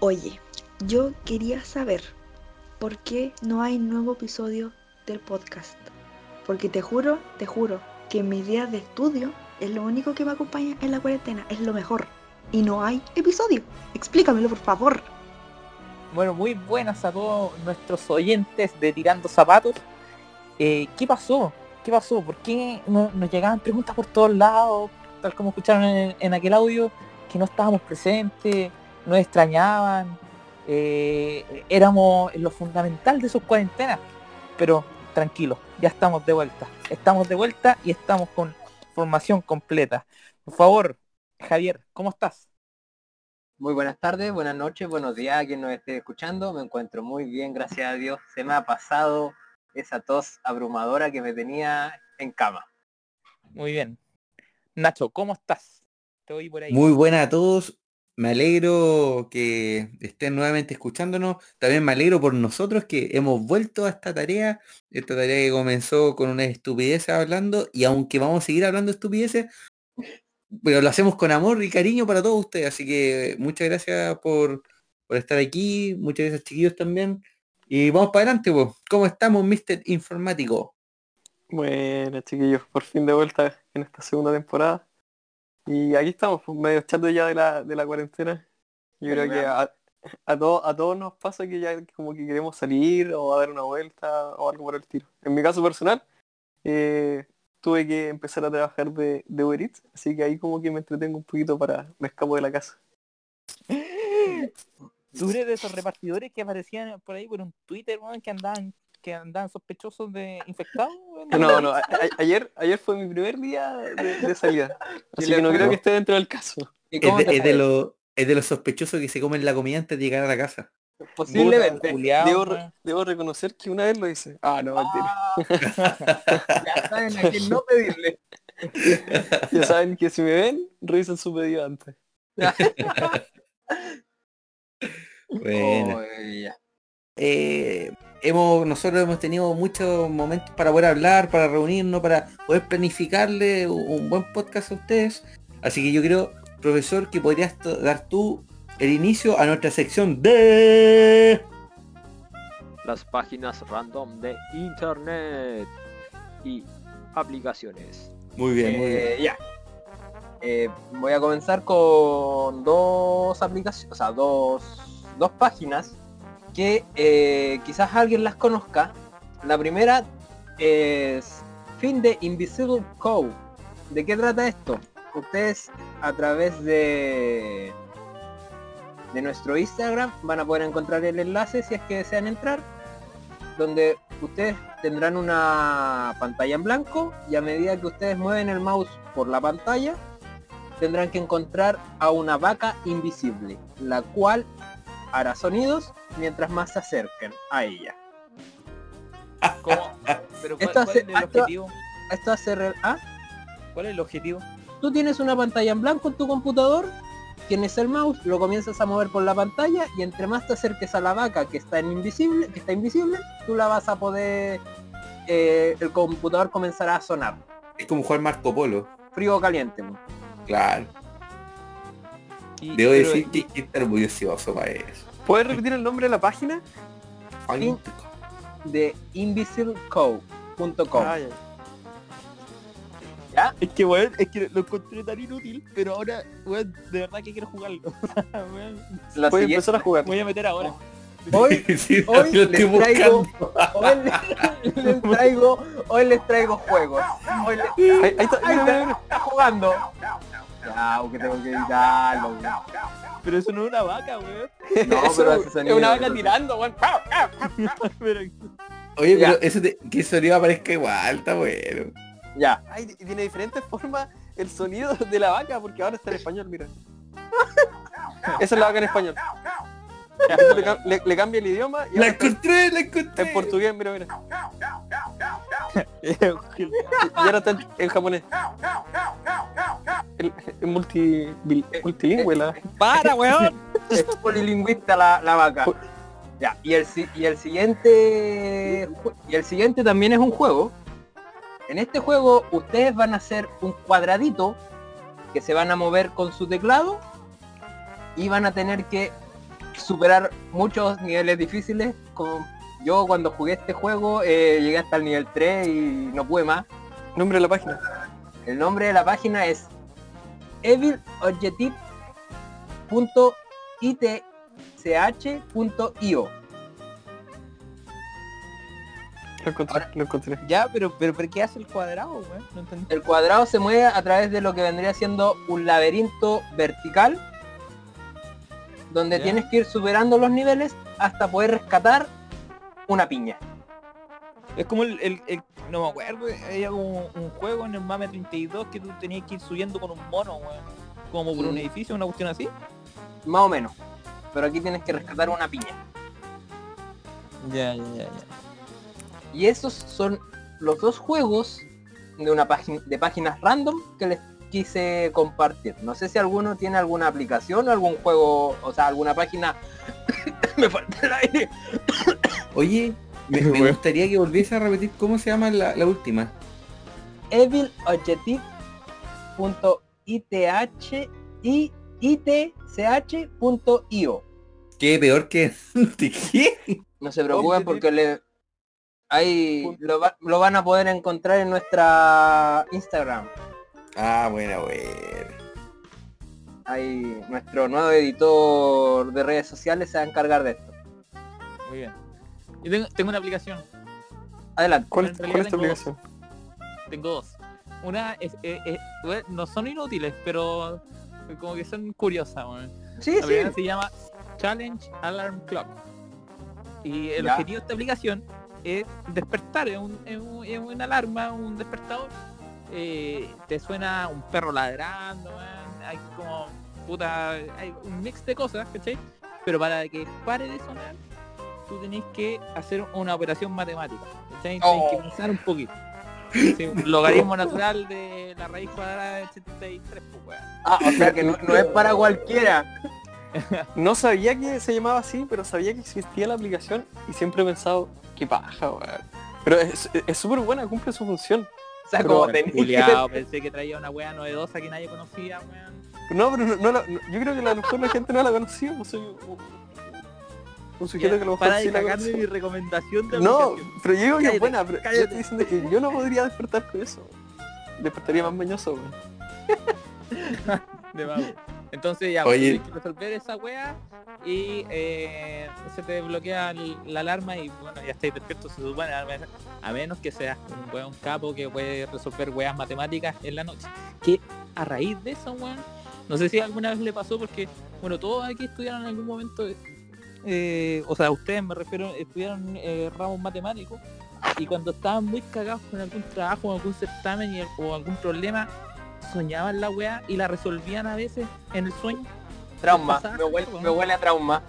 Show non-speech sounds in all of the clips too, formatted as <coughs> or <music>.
Oye, yo quería saber por qué no hay nuevo episodio del podcast. Porque te juro, te juro, que mis días de estudio es lo único que me acompaña en la cuarentena, es lo mejor. Y no hay episodio. Explícamelo, por favor. Bueno, muy buenas a todos nuestros oyentes de Tirando Zapatos. Eh, ¿Qué pasó? ¿Qué pasó? ¿Por qué no- nos llegaban preguntas por todos lados? Tal como escucharon en, en aquel audio, que no estábamos presentes, nos extrañaban. eh, éramos lo fundamental de sus cuarentenas. Pero tranquilos, ya estamos de vuelta. Estamos de vuelta y estamos con formación completa. Por favor, Javier, ¿cómo estás? Muy buenas tardes, buenas noches, buenos días a quien nos esté escuchando. Me encuentro muy bien, gracias a Dios. Se me ha pasado esa tos abrumadora que me tenía en cama. Muy bien. Nacho, ¿cómo estás? Te oí por ahí. Muy buena a todos. Me alegro que estén nuevamente escuchándonos. También me alegro por nosotros que hemos vuelto a esta tarea. Esta tarea que comenzó con una estupidez hablando y aunque vamos a seguir hablando estupideces, pero lo hacemos con amor y cariño para todos ustedes. Así que muchas gracias por, por estar aquí. Muchas gracias chiquillos también. Y vamos para adelante, pues. ¿Cómo estamos, Mr. Informático? Bueno, chiquillos, por fin de vuelta en esta segunda temporada. Y aquí estamos, pues, medio echando ya de la, de la cuarentena. Yo creo que a, a, todos a todos nos pasa que ya como que queremos salir o a dar una vuelta o algo por el tiro. En mi caso personal, eh, tuve que empezar a trabajar de, de Uber Eats, así que ahí como que me entretengo un poquito para me escapo de la casa. ¿Tú eres de esos repartidores que aparecían por ahí por un Twitter, weón, que andaban, que andaban sospechosos de infectados? No, no, <laughs> a- ayer, ayer fue mi primer día de, de salida, <laughs> así que no creo que esté dentro del caso. ¿Y Es de, es de los es de los sospechosos que se comen la comida antes de llegar a la casa. Posiblemente. Debo, re- debo reconocer que una vez lo hice. Ah, no, mentira. <laughs> Ya saben a quién no pedirle. Ya saben que si me ven, revisen su pedido antes. Bueno. Oh, eh, hemos, nosotros hemos tenido muchos momentos para poder hablar, para reunirnos, para poder planificarle un, buen podcast a ustedes. Así que yo creo, profesor, que podrías dar tú el inicio a nuestra sección de... las páginas random de internet y aplicaciones. Muy bien, muy bien. Eh, ya. Eh, voy a comenzar con dos aplicaciones, o sea, dos, dos páginas que eh, quizás alguien las conozca. La primera es Fin de Invisible Code. ¿De qué trata esto? Ustedes a través de de nuestro Instagram van a poder encontrar el enlace si es que desean entrar donde ustedes tendrán una pantalla en blanco y a medida que ustedes mueven el mouse por la pantalla tendrán que encontrar a una vaca invisible la cual hará sonidos mientras más se acerquen a ella ¿Cómo? Pero ¿cuál, Esto cuál hace- es el objetivo? esto hace re- ¿ah? ¿Cuál es el objetivo? tú tienes una pantalla en blanco en tu computador tienes el mouse lo comienzas a mover por la pantalla y entre más te acerques a la vaca que está en invisible que está invisible tú la vas a poder eh, el computador comenzará a sonar Es como jugar Marco Polo. frío o caliente. Claro. Y- Debo pero- decir que que está orgulloso para eso. ¿Puedes repetir el nombre de la página? Sí. de invisiblecode.com Ah, ya. Es que weón, es que lo encontré tan inútil, pero ahora, weón, de verdad que quiero jugarlo. <laughs> La Puedes siguiente- empezar a jugar. voy a meter ahora. hoy <laughs> Sí, les traigo- hoy les, les traigo hoy les traigo juegos hoy les- Ahí, ahí está, Ahí está, mira. está jugando ya que tengo que editarlo weón. Pero eso no es una vaca, weón. no Eso pero hace es sonido, una vaca tirando, weón. <laughs> Pero, Oye, Ya. pero eso que el sonido aparezca igual, está bueno. ya Ay, y tiene diferentes formas el sonido de la vaca, porque ahora está en español, mira. Esa es la vaca en español. <laughs> Le, cam- le- le cambia el idioma y La encontré, la encontré. en portugués, mira, mira. <laughs> Y ahora está en, en japonés. El, el multi, bil- multilingüe la. ¡Para, weón! <laughs> es polilingüista la, la vaca ya y el si- y el siguiente y el siguiente también es un juego en este juego ustedes van a hacer un cuadradito que se van a mover con su teclado y van a tener que superar muchos niveles difíciles. Como yo cuando jugué este juego eh, llegué hasta el nivel 3 y no pude más. Nombre de la página. El nombre de la página es evilobjective.itch.io. Lo encontré, Ahora- lo encontré. Ya, pero, pero, pero ¿qué hace el cuadrado? No entendí. El cuadrado se mueve a través de lo que vendría siendo un laberinto vertical donde tienes que ir superando los niveles hasta poder rescatar una piña. Es como el, el- el- no me acuerdo, había un juego en el MAME 32 que tú tenías que ir subiendo con un mono, weón. Como por un Mm. edificio, una cuestión así. Más o menos. Pero aquí tienes que rescatar una piña. Ya, ya, ya, ya. Y esos son los dos juegos de una página de páginas random que les quise compartir. No sé si alguno tiene alguna aplicación o algún juego, o sea, alguna página. <coughs> Me falta el aire. <coughs> Oye, me, me Bueno. gustaría que volviese a repetir cómo se llama la, la última. evilobjective.ith y itch.io. Qué peor que... <laughs> ¿De qué? No se preocupen porque le ahí lo, va- lo van a poder encontrar en nuestra Instagram. Ah, buena, buena. Ahí nuestro nuevo editor de redes sociales se va a encargar de esto. Muy bien. Yo tengo, tengo una aplicación. Adelante. ¿Cuál, cuál es tu tengo aplicación? Tengo dos. Una es, no son inútiles, pero como que son curiosas, weón. Sí, La sí. se llama Challenge Alarm Clock. Y el Ya. objetivo de esta aplicación es despertar, es, un- es un- es una alarma, un despertador. Eh, te suena un perro ladrando, hay como puta, hay un mix de cosas, ¿cachai? Pero para que pare de sonar, tú tenés que hacer una operación matemática, ¿cachai? Tenés que Oh. pensar un poquito. <laughs> Sí, un logaritmo natural de la raíz cuadrada de 73, pues. Ah, o sea que no, no es para cualquiera. No sabía que se llamaba así, pero sabía que existía la aplicación y siempre he pensado, qué paja, weón. Pero es es súper buena, cumple su función. O sea, como que- Juliado, <laughs> pensé que traía una wea novedosa que nadie conocía, weón. No, pero no, no la- no- yo creo que a lo mejor la gente no la conocía, pues soy un, un sujeto que a lo Para sí de la cagarme mi recomendación de No, aplicación. pero yo digo que es buena, pero yo cállate. estoy diciendo que yo no podría despertar con eso. Despertaría más mañoso, weón. <laughs> De vago. Entonces ya, Oye. tienes que resolver esa wea y eh, se te bloquea la alarma y bueno, ya estáis despiertos, se supone, a men- a menos que seas un weón capo que puede resolver weas matemáticas en la noche. Que a raíz de eso, weón, no sé si alguna vez le pasó porque, bueno, todos aquí estudiaron en algún momento, eh, o sea, ustedes me refiero, estudiaron eh, ramos matemáticos y cuando estaban muy cagados con algún trabajo algún certamen y- o algún problema, soñaban la weá y la resolvían a veces en el sueño. Trauma. Me huele, weón. me huele a trauma.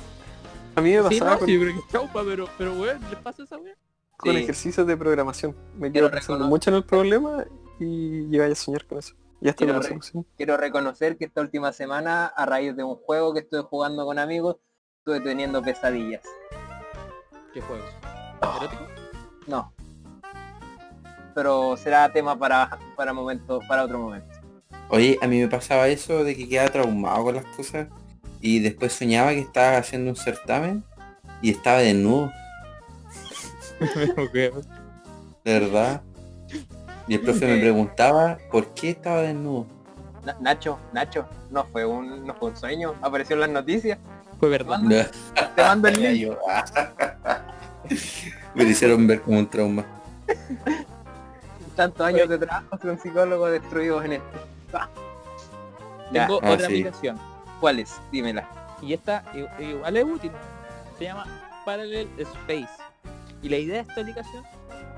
A mí me Sí, pasaba no, con, sí, yo creo que es trauma, pero, pero weón, ¿les pasa esa weá? con Sí. ejercicios de programación. Me Quiero quedo pensando mucho en el problema y llegáis a soñar con eso. Y hasta Quiero con la re- solución. Quiero reconocer que esta última semana, a raíz de un juego que estuve jugando con amigos, estuve teniendo pesadillas. ¿Qué juegos? ¿Erótico? No. Pero será tema para, para momento, para otro momento. Oye, a mí me pasaba eso de que quedaba traumado con las cosas y después soñaba que estaba haciendo un certamen y estaba desnudo, <laughs> de verdad. Y el profe me preguntaba por qué estaba desnudo. Na- Nacho, Nacho, no fue un, no fue un sueño, apareció en las noticias. Fue verdad. No, Te mando el <laughs> link. yo, me hicieron ver como un trauma. Tantos años de trabajo con psicólogos destruidos en esto. Ah. Tengo ah, otra sí. aplicación. ¿cuáles? Dímela. Y esta igual es útil. Se llama Parallel Space. Y la idea de esta aplicación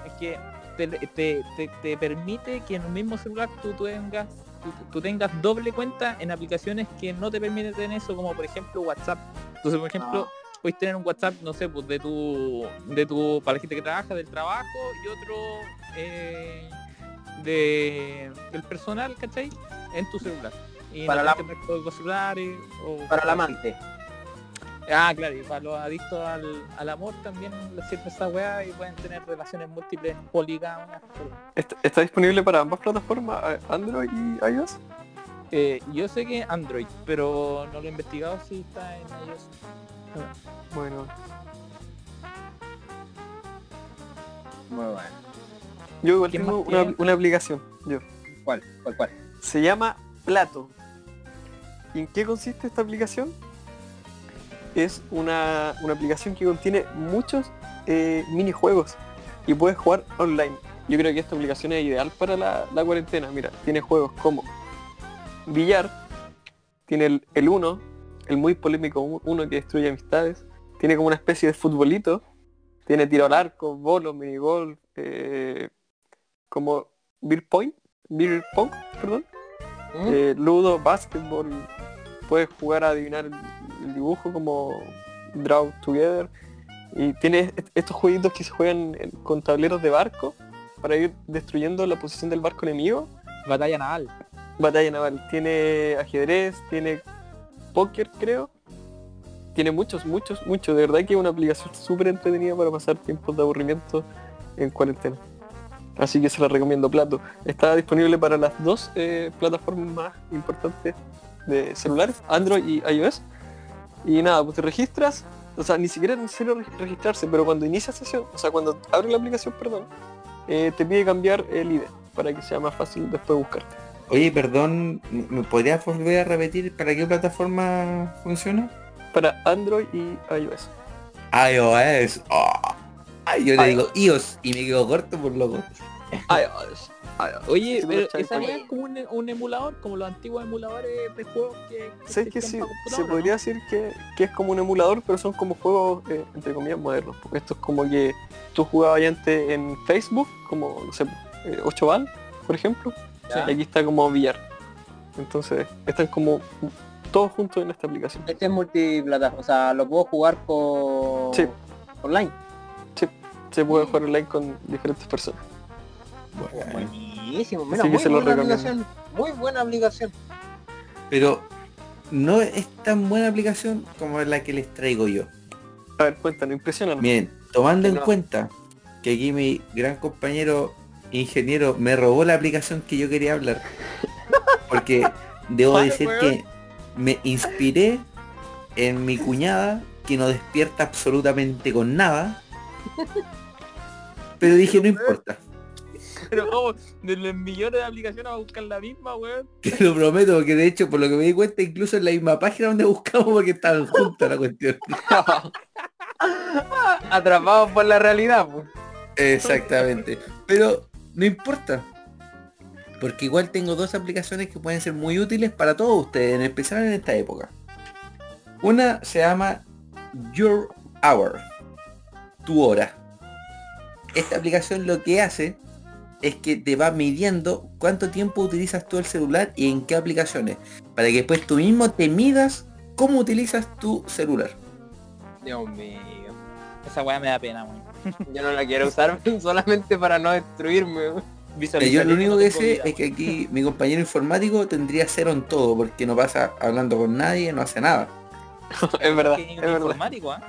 es que te, te- te- te permite que en un mismo celular tú, tengas tú, tú tengas doble cuenta en aplicaciones que no te permiten tener eso, como por ejemplo WhatsApp. Entonces, por ejemplo, puedes tener un WhatsApp, no sé, pues de tu, de tu, para la gente que trabaja, del trabajo, y otro eh, de el personal, ¿cachai? En tu celular. Y Para no la- dos celulares o Para el amante. Ah, claro, y para los adictos al, al amor también les sirve esa weá y pueden tener relaciones múltiples poligámicas. pero- ¿Está, está disponible para ambas plataformas, eh, Android y iOS? Eh, yo sé que Android, pero no lo he investigado si está en iOS. Bueno, Muy bueno. Yo igual ¿Quién tengo una, una aplicación. Yo. ¿Cuál? ¿Cuál? ¿Cuál? Se llama Plato. ¿Y en qué consiste esta aplicación? Es una, una aplicación que contiene muchos eh, minijuegos y puedes jugar online. Yo creo que esta aplicación es ideal para la, la cuarentena. Mira, tiene juegos como Billar, tiene el, el Uno, el muy polémico U- Uno que destruye amistades, tiene como una especie de futbolito, tiene tiro al arco, bolo, minigolf, eh, como beer point, beer pong, perdón, ¿Mm? eh, ludo, básquetbol, puedes jugar a adivinar el, el dibujo como Draw Together y tiene est- estos jueguitos que se juegan con tableros de barco para ir destruyendo la posición del barco enemigo. Batalla naval. Batalla naval, tiene ajedrez, tiene póker creo, tiene muchos, muchos, muchos, de verdad que es una aplicación súper entretenida para pasar tiempos de aburrimiento en cuarentena. Así que se la recomiendo Plato. Está disponible para las dos eh, plataformas más importantes de celulares, Android y iOS. Y nada, pues te registras, o sea, ni siquiera es necesario reg- registrarse, pero cuando inicia sesión, o sea, cuando abre la aplicación, perdón, eh, te pide cambiar el ID para que sea más fácil después buscarte. Oye, perdón, ¿me podrías volver a repetir para qué plataforma funciona? Para Android y iOS. iOS. Oh. Ay, yo le digo iOS y me quedo corto por loco. iOS. Oye, Sí, pero esa es como un, un emulador, como los antiguos emuladores de juegos que, que Sé que sí, se podría decir que, que es como un emulador, pero son como juegos, eh, entre comillas, modernos. Porque esto es como que tú jugabas ya antes en Facebook, como, no sé, eh, 8 bal, por ejemplo. Ya. Y aquí está como billar. Entonces, están como todos juntos en esta aplicación. Este es multiplataforma, o sea, lo puedo jugar con Sí. online. Se puede jugar online con diferentes personas. Buenísimo, mira, muy se lo buena aplicación. Muy buena aplicación. Pero no es tan buena aplicación como la que les traigo yo. A ver, cuéntanos, impresionan. Miren, tomando en no. cuenta que aquí mi gran compañero ingeniero me robó la aplicación que yo quería hablar. Porque debo Vale, decir weón. que me inspiré en mi cuñada que no despierta absolutamente con nada. Pero dije, no importa. Pero como de los millones de aplicaciones a buscar la misma, weón. Te lo prometo, porque de hecho, por lo que me di cuenta, incluso en la misma página donde buscamos porque estaban juntas la cuestión. <laughs> Atrapados por la realidad, pues. Exactamente. Pero no importa. Porque igual tengo dos aplicaciones que pueden ser muy útiles para todos ustedes, en especial en esta época. Una se llama Your Hour. Tu hora. Esta aplicación lo que hace es que te va midiendo cuánto tiempo utilizas tú el celular y en qué aplicaciones. Para que después tú mismo te midas cómo utilizas tu celular. Dios mío. Esa weá me da pena, weón. <laughs> Yo no la quiero usar <laughs> solamente para no destruirme. Eh, Yo lo único que sé es que aquí mi compañero informático tendría cero en todo, porque no pasa hablando con nadie, no hace nada. <laughs> es verdad, Que es verdad. informático, ¿ah?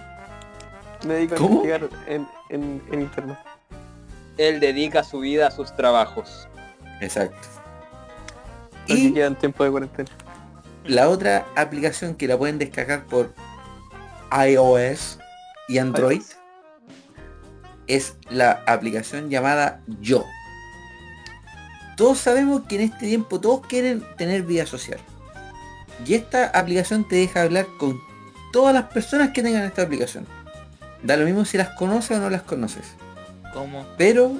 Me dedico a ¿Cómo? investigar en, en, en internet. Él dedica su vida a sus trabajos. Exacto. Así Y queda en tiempo de cuarentena. la otra aplicación que la pueden descargar por iOS y Android iOS. es la aplicación llamada Yo. Todos sabemos que en este tiempo todos quieren tener vida social. Y esta aplicación te deja hablar con todas las personas que tengan esta aplicación. Da lo mismo si las conoces o no las conoces. Pero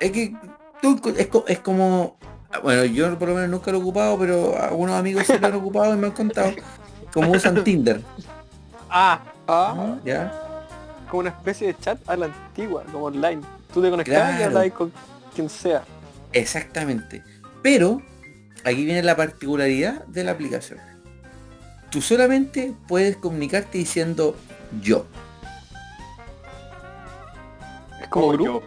es que tú- es, co- es como bueno yo por lo menos nunca lo he ocupado pero algunos amigos sí lo han ocupado y me han contado como usan Tinder. Ah, Ah, ya. Como una especie de chat a la antigua, como online. Tú te conectabas y Claro. hablabas con quien sea. exactamente. Pero aquí viene la particularidad de la aplicación. Tú solamente puedes comunicarte diciendo yo como Groot. yo.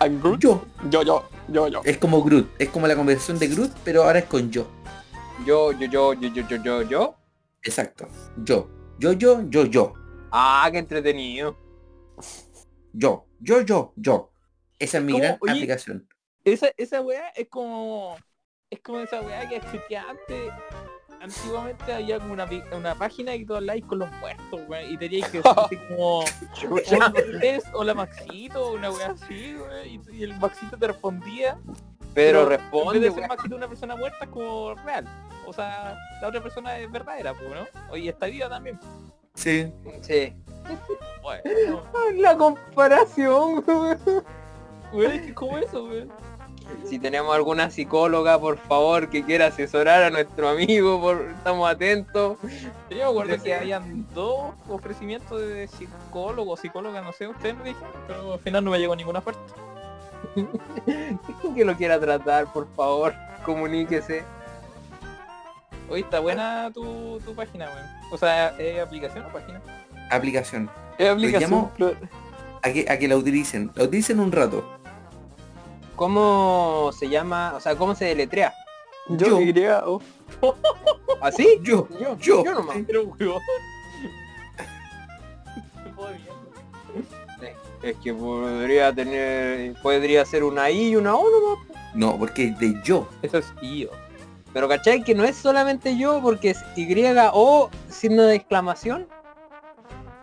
I'm Groot. yo Yo, yo, yo, yo. es como Groot es como la conversación de Groot pero ahora es con yo Yo, yo, yo, yo, yo, yo, yo, yo. exacto yo yo yo yo yo Ah, qué entretenido. yo yo yo yo esa es mi gran Oye, aplicación esa, esa weá es como es como esa weá que existía antes. Antiguamente había como una, una página y tú hablabais con los muertos, weón. Y teníais que <laughs> decir así como hola Cortés, hola Maxito, una weá así, weón. Y, y el Maxito te respondía. Pero En vez responde, de ser. Maxito una persona muerta es como real. O sea, la otra persona es verdadera, pues, ¿no? Oye, está viva también. Sí. Sí. Bueno, <laughs> La comparación, que es como eso, weón. Si tenemos alguna psicóloga, por favor, que quiera asesorar a nuestro amigo, por... estamos atentos. Yo me acuerdo que habían dos ofrecimientos de psicólogo, psicóloga, no sé, ustedes me dijeron, pero al final no me llegó ninguna oferta. <laughs> que lo quiera tratar, por favor, comuníquese. Oye, está buena tu, tu página, weón. O sea, ¿es aplicación o página? Aplicación. Es aplicación, llamo- A que, a que la utilicen. La utilicen un rato. ¿Cómo se llama? O sea, ¿cómo se deletrea? Yo, Yo. <laughs> ¿Así? Yo, Yo, yo. yo nomás. Es que podría tener, podría ser una I y una O nomás. No, porque es de yo. Eso es IO. Pero ¿cachai? Que no es solamente yo, porque es Y o signo de exclamación.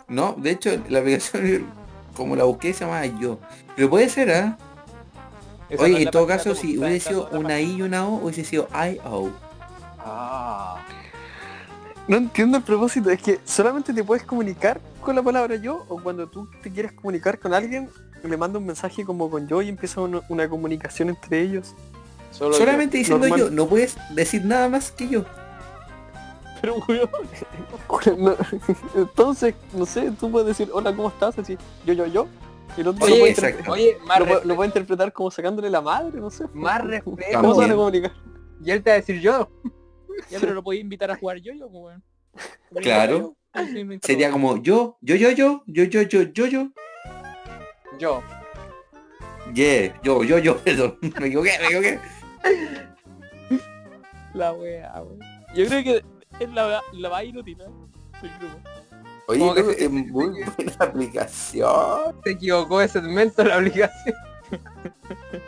No, de hecho, la aplicación, como la busqué, se llama yo. Pero puede ser, ¿ah? Esa Oye, en todo caso, si hubiese sido una I y una O, hubiese sido I-O. Ah. No entiendo el propósito, es que solamente te puedes comunicar con la palabra yo o cuando tú te quieres comunicar con alguien, le manda un mensaje como con yo y empieza una, una comunicación entre ellos. Solo Solamente diciendo normal. yo, no puedes decir nada más que yo. Pero, weón. <laughs> No, <laughs> entonces, no sé, tú puedes decir hola, ¿cómo estás? Así, yo, yo, yo. El otro Oye, lo, puede exacto. interpretar, Oye, más, lo, lo puede interpretar como sacándole la madre, no sé. más <laughs> respeto. ¿Cómo se van a comunicar? Y él te va a decir yo. Ya, pero lo podía invitar a jugar yo-yo, pues, weón. Claro. Sería como yo, yo, yo, yo, yo, yo, yo, yo, yo. Yo. Yeah, yo, yo, yo, <laughs> perdón. Me equivoqué, me equivoqué. La wea, weón. Yo creo que es la, la más inútil, ¿eh? del grupo. Oye, se- es muy <laughs> buena aplicación. Se equivocó de segmento de la aplicación. <laughs>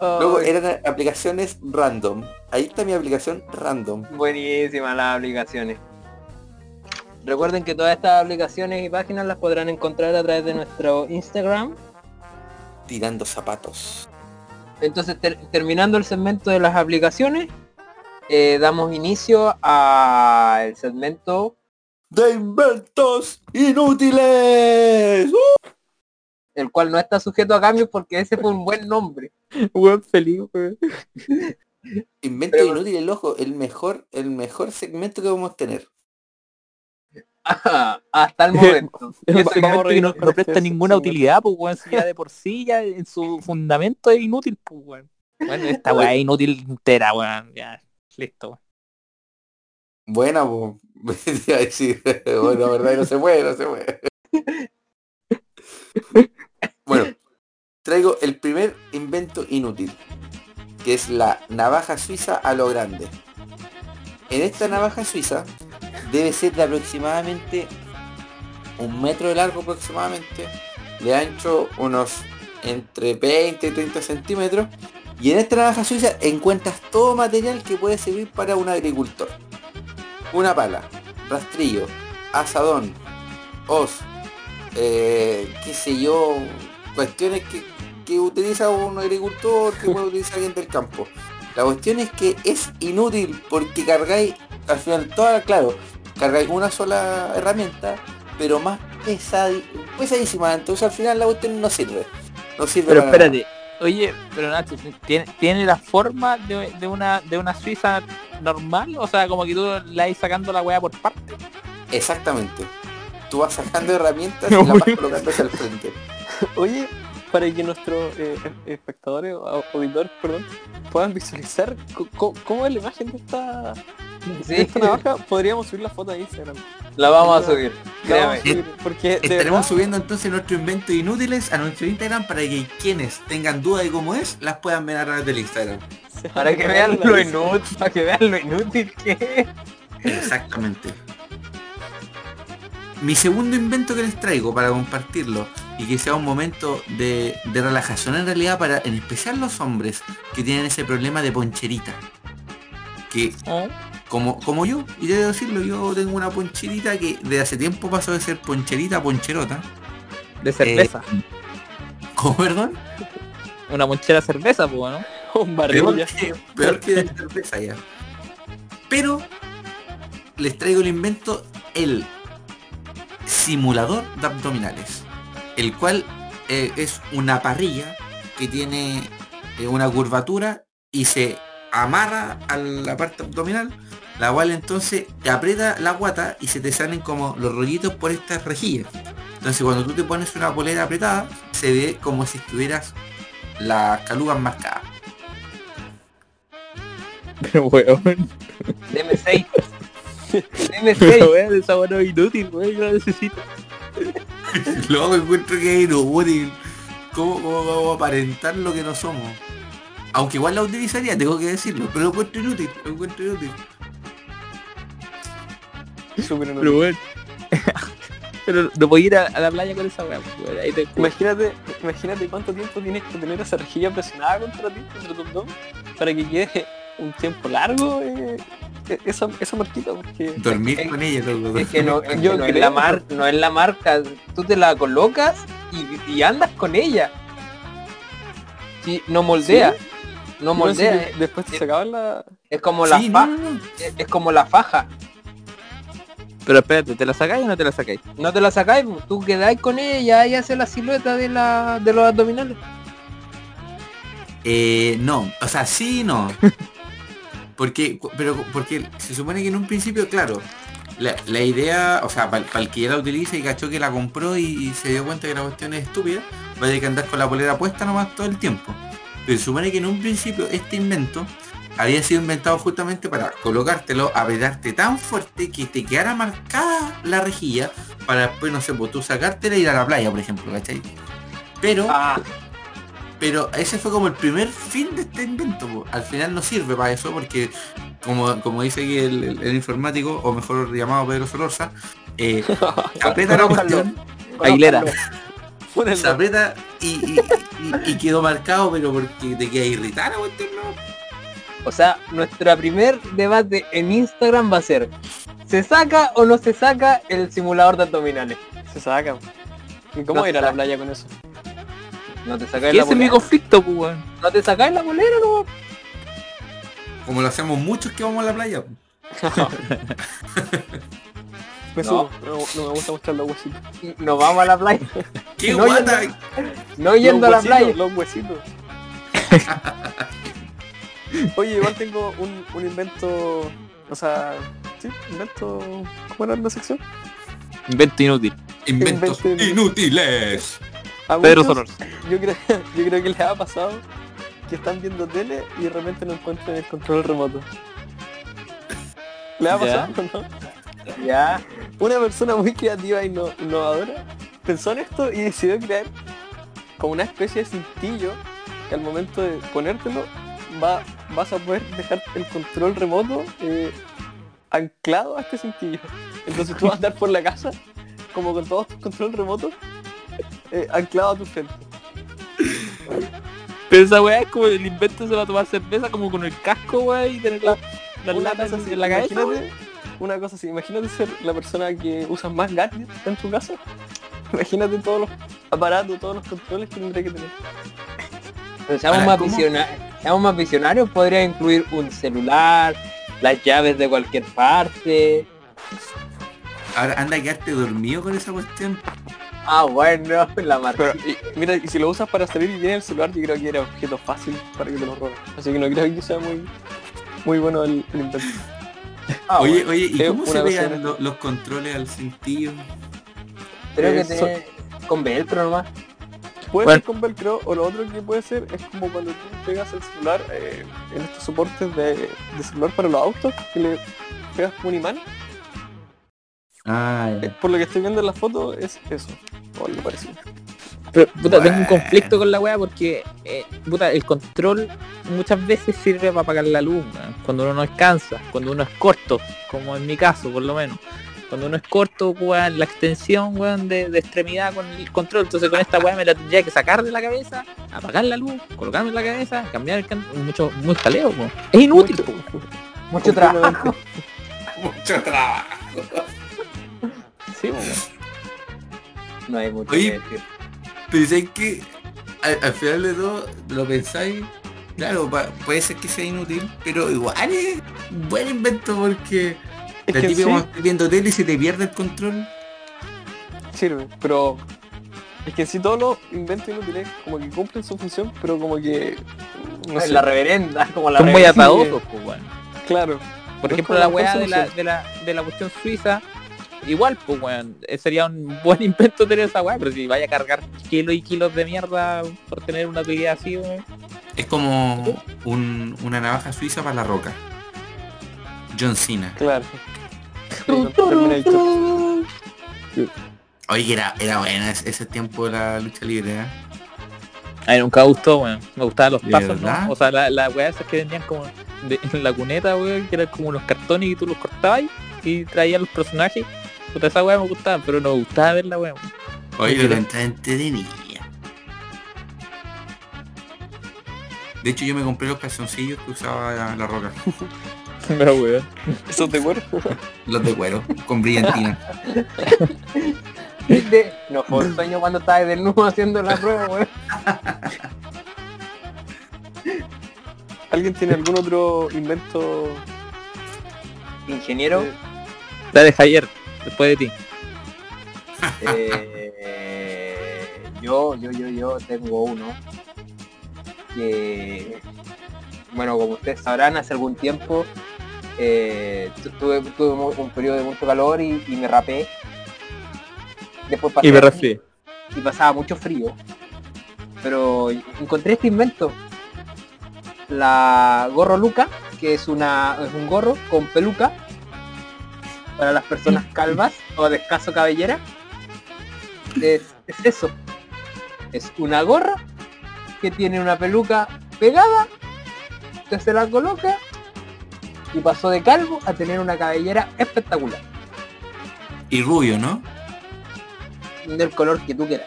Luego eran aplicaciones random. Ahí está mi aplicación random. Buenísimas las aplicaciones. Recuerden que todas estas aplicaciones y páginas las podrán encontrar a través de nuestro Instagram. Tirando zapatos. Entonces, ter- terminando el segmento de las aplicaciones, eh, damos inicio al segmento De inventos inútiles. ¡Uh! el cual no está sujeto a cambios porque ese fue un buen nombre. <laughs> Weón feliz, weón. Inventos Pero- inútiles, ojo, el mejor, el mejor segmento que vamos a tener. <laughs> Hasta el momento. <laughs> Eso que- no, no presta ninguna utilidad, pues weón, si ya de por sí ya en su fundamento es inútil, pues weón. Bueno, esta weá es inútil entera, weón. Ya, listo, weón. Buena, decir. <laughs> <laughs> Bueno, verdad, no se puede, no se puede. Bueno, traigo el primer invento inútil, que es la navaja suiza a lo grande. En esta navaja suiza debe ser de aproximadamente un metro de largo aproximadamente, de ancho unos entre 20 y 30 centímetros, y en esta navaja suiza encuentras todo material que puede servir para un agricultor. Una pala, rastrillo, asadón, hoz, eh, qué sé yo, cuestiones que, que utiliza un agricultor, que puede utilizar alguien del campo. La cuestión es que es inútil porque cargáis, al final toda, claro, cargáis una sola herramienta, pero más pesadísima, entonces al final la cuestión no sirve. No sirve Pero para nada. Oye, pero Nacho, ¿tiene, tiene la forma de, de una de una suiza normal? O sea, como que tú la ibas sacando la weá por parte. Exactamente. Tú vas sacando <laughs> herramientas y las vas colocando hacia el frente. Oye, para que nuestros eh, espectadores o auditores, perdón, puedan visualizar cómo es la imagen de esta, Sí. de esta navaja, podríamos subir la foto a Instagram. La vamos a subir. La vamos a Créame. subir, porque Estaremos verdad, subiendo entonces nuestros inventos inútiles a nuestro Instagram para que quienes tengan duda de cómo es, las puedan ver a través del Instagram. Para que vean lo inútil, para que vean lo inútil que es. Exactamente. Mi segundo invento que les traigo para compartirlo y que sea un momento de, de relajación en realidad para, en especial los hombres que tienen ese problema de poncherita. Que Oh, como, como yo, y debo decirlo, yo tengo una poncherita que de hace tiempo pasó de ser poncherita a poncherota. De cerveza. ¿Cómo, perdón? Una monchera de cerveza, pues, ¿no? <laughs> Un barril Peor que, peor que de cerveza ya. Pero les traigo el invento, el simulador de abdominales. El cual eh, es una parrilla que tiene eh, una curvatura y se amarra a la parte abdominal, la cual entonces te aprieta la guata y se te salen como los rollitos por estas rejillas. Entonces cuando tú te pones una polera apretada, se ve como si estuvieras las calugas marcadas. <laughs> Pero, weón. Deme 6. <laughs> Deme 6. Pero, weón, esa weón es inútil, weón. Yo la necesito. <laughs> Luego encuentro que es inútil. ¿Cómo, ¿Cómo vamos a aparentar lo que no somos? Aunque igual la utilizaría, tengo que decirlo, pero lo encuentro inútil, lo encuentro inútil. Súper inútil. Pero, weón. <laughs> Pero no voy a ir a, a la playa con esa. Ahí te Imagínate, imagínate cuánto tiempo tienes que tener esa rejilla presionada contra ti, contra tu abdomen, para que quede un tiempo largo eh, eh, esa, esa marquita, porque Dormir Es- con ella. Es que no, es que Yo no es creo. la mar, no es la marca. Tú te la colocas y, y andas con ella. Sí, no moldea. No moldea. eh. después te sacaban la... Es como la Sí, faja. no, no, no. Es, es como la faja. Pero espérate, ¿te la sacáis o no te la sacáis? No te la sacáis, pues, tú quedáis con ella y hace la silueta de la de los abdominales. Eh, no, o sea, sí y no. <laughs> Porque, pero porque se supone que en un principio, claro, la, la idea, o sea, para el que ya la utiliza y cachó que la compró y, y se dio cuenta que la cuestión es estúpida, va a tener que andar con la polera puesta nomás todo el tiempo. Pero se supone que en un principio este invento había sido inventado justamente para colocártelo, apretarte tan fuerte que te quedara marcada la rejilla para después, no sé, pues tú sacártela e ir a la playa, por ejemplo, ¿cachai? Pero Ah, pero ese fue como el primer fin de este invento. po. Al final no sirve para eso porque, como, como dice aquí el, el- el informático, o mejor llamado Pedro Solorza, eh, <laughs> se aprieta la cuestión, Aguilera. Se aprieta y, y- y- y quedó marcado, pero porque te queda irritar la cuestión, ¿no? o sea, nuestra primer debate en Instagram va a ser ¿Se saca o no se saca el simulador de abdominales? Se sacan. ¿Y cómo No ir a la saca. playa con eso? No te sacáis la ese es mi bolera. conflicto, pues, weón. No te sacáis la bolera, no. Como lo hacemos muchos que vamos a la playa. <laughs> Me No. subo. No, no me gusta mostrar los huesitos. Nos vamos a la playa. <laughs> ¡Qué No, guata! No yendo a la playa. Los huesitos. <laughs> Oye, igual tengo un, un invento... O sea... Sí, invento... ¿Cómo era la sección? Invento inútil. Inventos Invento- inútiles. Muchos, Solors. <laughs> Yo creo, yo creo que les ha pasado que están viendo tele y de repente no encuentran el control remoto. ¿Le ha Ya. pasado no? Ya. Una persona muy creativa e inno- innovadora pensó en esto y decidió crear como una especie de cintillo que al momento de ponértelo va, vas a poder dejar el control remoto eh, anclado a este cintillo. Entonces tú vas a andar por la casa como con todos tus control remotos eh, anclado a tu frente. <laughs> Pero esa weá es como el invento se va a tomar cerveza como con el casco, weón, y tener la, la Una lata así, en la cabeza. imagínate, una cosa así, imagínate ser la persona que usa más gadgets en tu casa. <laughs> Imagínate todos los aparatos, todos los controles que tendría que tener. Pero seamos más, ¿cómo? visiona- seamos más visionarios, podría incluir un celular, las llaves de cualquier parte. Ahora anda a quedarte dormido con esa cuestión. Ah, bueno, <laughs> la marca. Pero y- mira, y si lo usas para salir y tiene el celular, yo creo que era objeto fácil para que te lo roben. Así que no creo que sea muy muy bueno el, el invento. Ah, oye, bueno. oye, ¿y cómo se pegan lo- los controles al cintillo? creo que eso- tiene con velcro nomás. Puede Bueno. ser con velcro o lo otro que puede ser es como cuando tú pegas el celular eh, en estos soportes de, de celular para los autos, que le pegas como un imán. Ah, Por lo que estoy viendo en la foto es eso, o algo parecido. Pero, puta, tengo un Bueno. conflicto con la weá porque, eh, puta, el control muchas veces sirve para apagar la luz, weón, cuando uno no descansa, cuando uno es corto, como en mi caso, por lo menos. Cuando uno es corto, weón, la extensión, weón, de, de extremidad con el control. Entonces con esta weá me la tendría que sacar de la cabeza, apagar la luz, colocarme en la cabeza, cambiar el can... mucho, muy jaleo, weón. Es inútil, Mucho-. Mucho trabajo. <laughs> Mucho trabajo. Sí. No hay mucho Oye. que decir. Pero ¿sabes que al, al final de todo lo pensáis, claro, pa- puede ser que sea inútil, pero igual es un buen invento porque Es la típica sí, cuando estás viendo tele y se te pierde el control. sirve, pero es que si todos los inventos inútiles como que cumplen su función, pero como que no sé, La reverenda, <laughs> como la Son muy atadosos, pues, claro, Por ejemplo, como la weá de la, de, la, de la cuestión suiza, igual, pues, weón, eh, sería un <laughs> buen invento tener esa weá, pero si vaya a cargar kilos y kilos de mierda por tener una utilidad así, weón. Es como un- una navaja suiza para la roca. John Cena. claro. Oye, que era, era buena ese, ese tiempo de la lucha libre, ¿eh? A mí nunca me gustó, weón. Me gustaban los ¿De pasos, verdad? ¿no? O sea, la, la weá esas que vendían como de- en la cuneta, weón, que eran como unos cartones y tú los cortabas y traías los personajes. Puta, esa weá me gustaba, pero no me gustaba verla, weón. Oye, Pero- entra entretenida. De hecho, yo me compré los calzoncillos que usaba la, la roca. Pero weón. Eso te acuerdas? Los de cuero, con brillantina. <laughs> ¿Viste? No fue un sueño cuando estabas desnudo haciendo la prueba, weón. <laughs> ¿Alguien tiene algún otro invento? Ingeniero, eh, Dale, Javier, después de ti. eh, yo, yo, yo, yo tengo uno que, bueno, como ustedes sabrán, hace algún tiempo eh, tu- tuve, un periodo de mucho calor y, y me rapé. Después pasé Y me resfrié. y pasaba mucho frío. Pero encontré este invento. La gorro Luca, que es una es un gorro con peluca para las personas <laughs> calvas o de escaso cabellera. Es, es eso. Es una gorra que tiene una peluca pegada, que se la coloca y pasó de calvo a tener una cabellera espectacular. Y rubio, ¿no? Del color que tú quieras.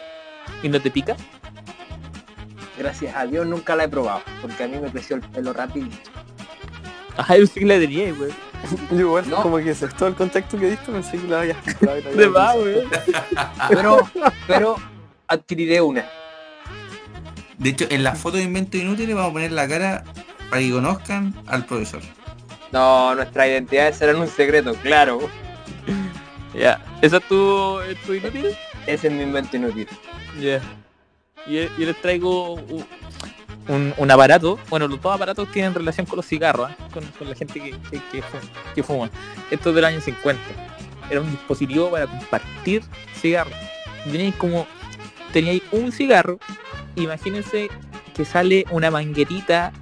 ¿Y no te pica? Gracias a Dios nunca la he probado, porque a mí me creció el pelo rápido. Ajá, yo sí que la tenía, weón. <laughs> Yo igual, No. como que aceptó el contexto que diste, pensé que la había la <laughs> había- De más, weón. Pero, pero adquiriré una. De hecho, en la foto de inventos inútiles vamos a poner la cara para que conozcan al profesor. No, nuestras identidades serán un secreto, claro. Ya. ¿Esa es tu, es tu inútil? Ese es mi invento inútil. Ya. Y yo les traigo u- un, un aparato. Bueno, los dos aparatos tienen relación con los cigarros, ¿eh? con, la gente que, que, que fu- que fuma. Esto es del año 50. Era un dispositivo para compartir cigarros. Teníais como. Teníais un cigarro. Imagínense que sale una manguerita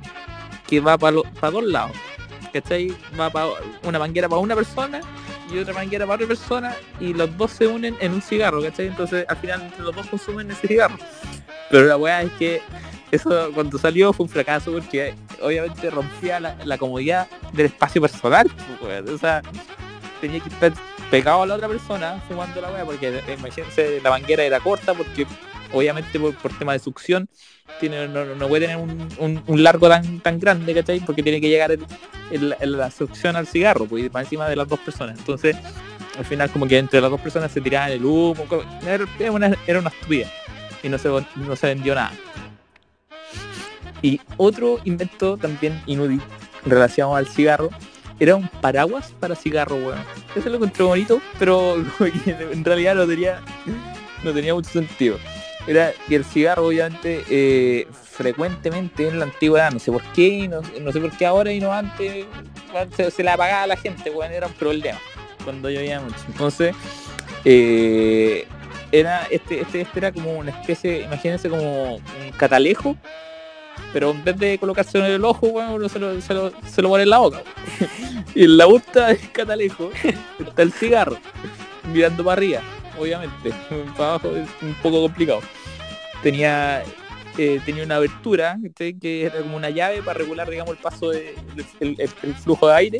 que va para dos lados. ¿Cachai? Va para una manguera para una persona y otra manguera para otra persona y los dos se unen en un cigarro, ¿cachai? Entonces al final los dos consumen ese cigarro. Pero la weá es que eso cuando salió fue un fracaso porque obviamente rompía la, comodidad del espacio personal. pues. O sea, tenía que estar pegado a la otra persona fumando la weá porque eh, imagínense la manguera era corta porque obviamente por, tema de succión tiene, no, no puede tener un, largo tan, tan grande, ¿cachai? Porque tiene que llegar la succión al cigarro, pues para encima de las dos personas. Entonces, al final como que entre las dos personas se tiraban el humo, era una, era una estupidez y no se, no se vendió nada. Y otro invento también inútil relacionado al cigarro era un paraguas para cigarro, weón. Eso lo encontré bonito, pero <laughs> en realidad no tenía, no tenía mucho sentido. Era que el cigarro, obviamente, eh, frecuentemente en la antigüedad, no sé por qué, no, no sé por qué ahora y no antes, se, se la apagaba a la gente, weón, era un problema cuando llovía mucho. Entonces, eh, era este, este, este era como una especie, imagínense como un catalejo, pero en vez de colocarse en el ojo, uno se lo, se lo, se lo pone en la boca. <laughs> y en la punta del catalejo está el cigarro, mirando para arriba, obviamente. <laughs> Para abajo es un poco complicado. Tenía eh, tenía una abertura que era como una llave para regular digamos el paso de el, flujo de aire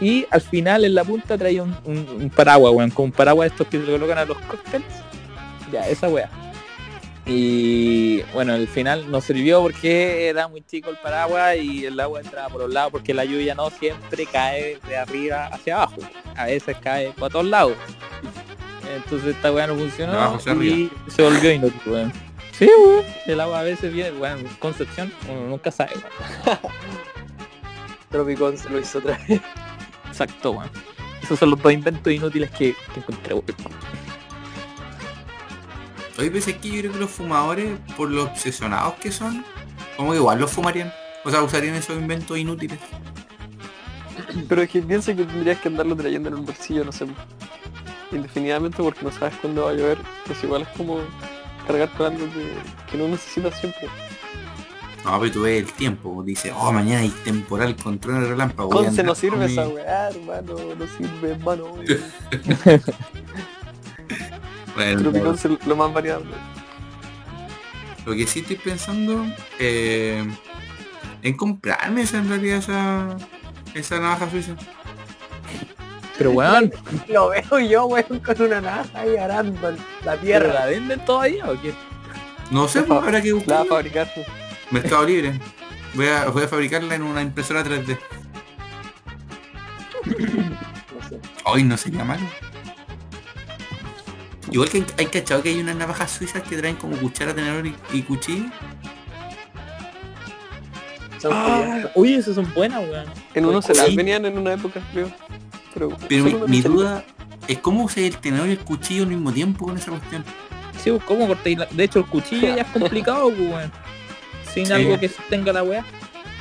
Y al final en la punta traía un, paraguas, weón, con un paraguas estos que se colocan a los cócteles. Ya, esa weá. Y bueno, al final no sirvió porque era muy chico el paraguas y el agua entraba por los lados porque la lluvia no siempre cae de arriba hacia abajo. A veces cae por todos lados. Entonces esta weá no funcionó y se volvió inútil, weón. Sí, weón. El agua a veces viene, weón, Concepción, uno nunca sabe, weón. Tropicón se lo hizo otra vez. Exacto, weón. Esos son los dos inventos inútiles que, que encontré, weón. Hoy pensé que yo creo que los fumadores, por lo obsesionados que son, como que igual los fumarían. O sea, usarían esos inventos inútiles. Pero es que piensa que tendrías que andarlo trayendo en el bolsillo, no sé. Indefinidamente porque no sabes cuándo va a llover. Pues igual es como cargar con algo que, que no necesitas siempre. No, pero tú ves el tiempo, dice, oh, mañana hay temporal con trueno y relámpago. Entonces no sirve esa weá, hermano, no sirve, hermano. <laughs> Bueno, Tropicón no, es lo más variable. lo que sí estoy pensando eh, en comprarme esa en realidad esa, esa navaja suiza. Pero weón, <laughs> Lo veo yo, weón, con una navaja ahí arando la ¿pero tierra. la venden todavía o qué? No sé, pues habrá que La va a buscar. fabricar. Mercado Libre. Voy a, voy a fabricarla en una impresora 3D. No sé. Hoy no sería malo. Igual que hay cachado que hay unas navajas suizas que traen como cuchara, tenedor y, y cuchillo. Ah, uy, esas son buenas, weón. En uno se las venían en una época, creo. Pero, Pero mi, duda es cómo usar el tenedor y el cuchillo al mismo tiempo con esa cuestión. Sí, pues, ¿cómo cortáis la... De hecho, el cuchillo ya es <laughs> complicado, pues, weón. Sin Sí. algo que sostenga la weá.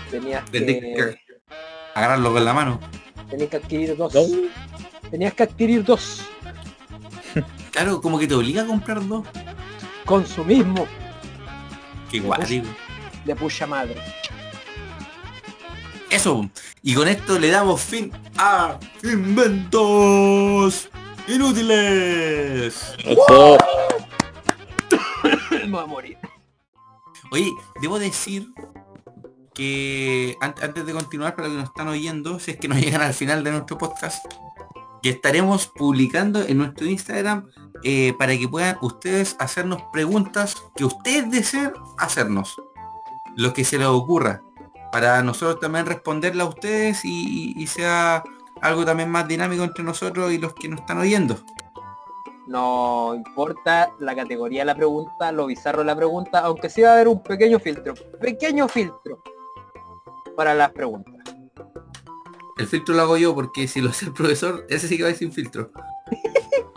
Tenías que, que agarrarlo con la mano. tenías que adquirir dos. No. Tenías que adquirir dos. Claro, como que te obliga a comprar dos. Consumismo Qué guay, digo. de pucha madre. Eso. Y con esto le damos fin a Inventos Inútiles. Eso. Me voy a morir. Oye, debo decir que an- antes de continuar para los que nos están oyendo, si es que nos llegan al final de nuestro podcast, que estaremos publicando en nuestro Instagram eh, para que puedan ustedes hacernos preguntas que ustedes deseen hacernos. Lo que se les ocurra. Para nosotros también responderla a ustedes y, y sea algo también más dinámico entre nosotros y los que nos están oyendo. No importa la categoría de la pregunta, lo bizarro de la pregunta, aunque sí va a haber un pequeño filtro. Pequeño filtro para las preguntas. El filtro lo hago yo porque si lo hace el profesor, ese sí que va a ir sin filtro. <laughs>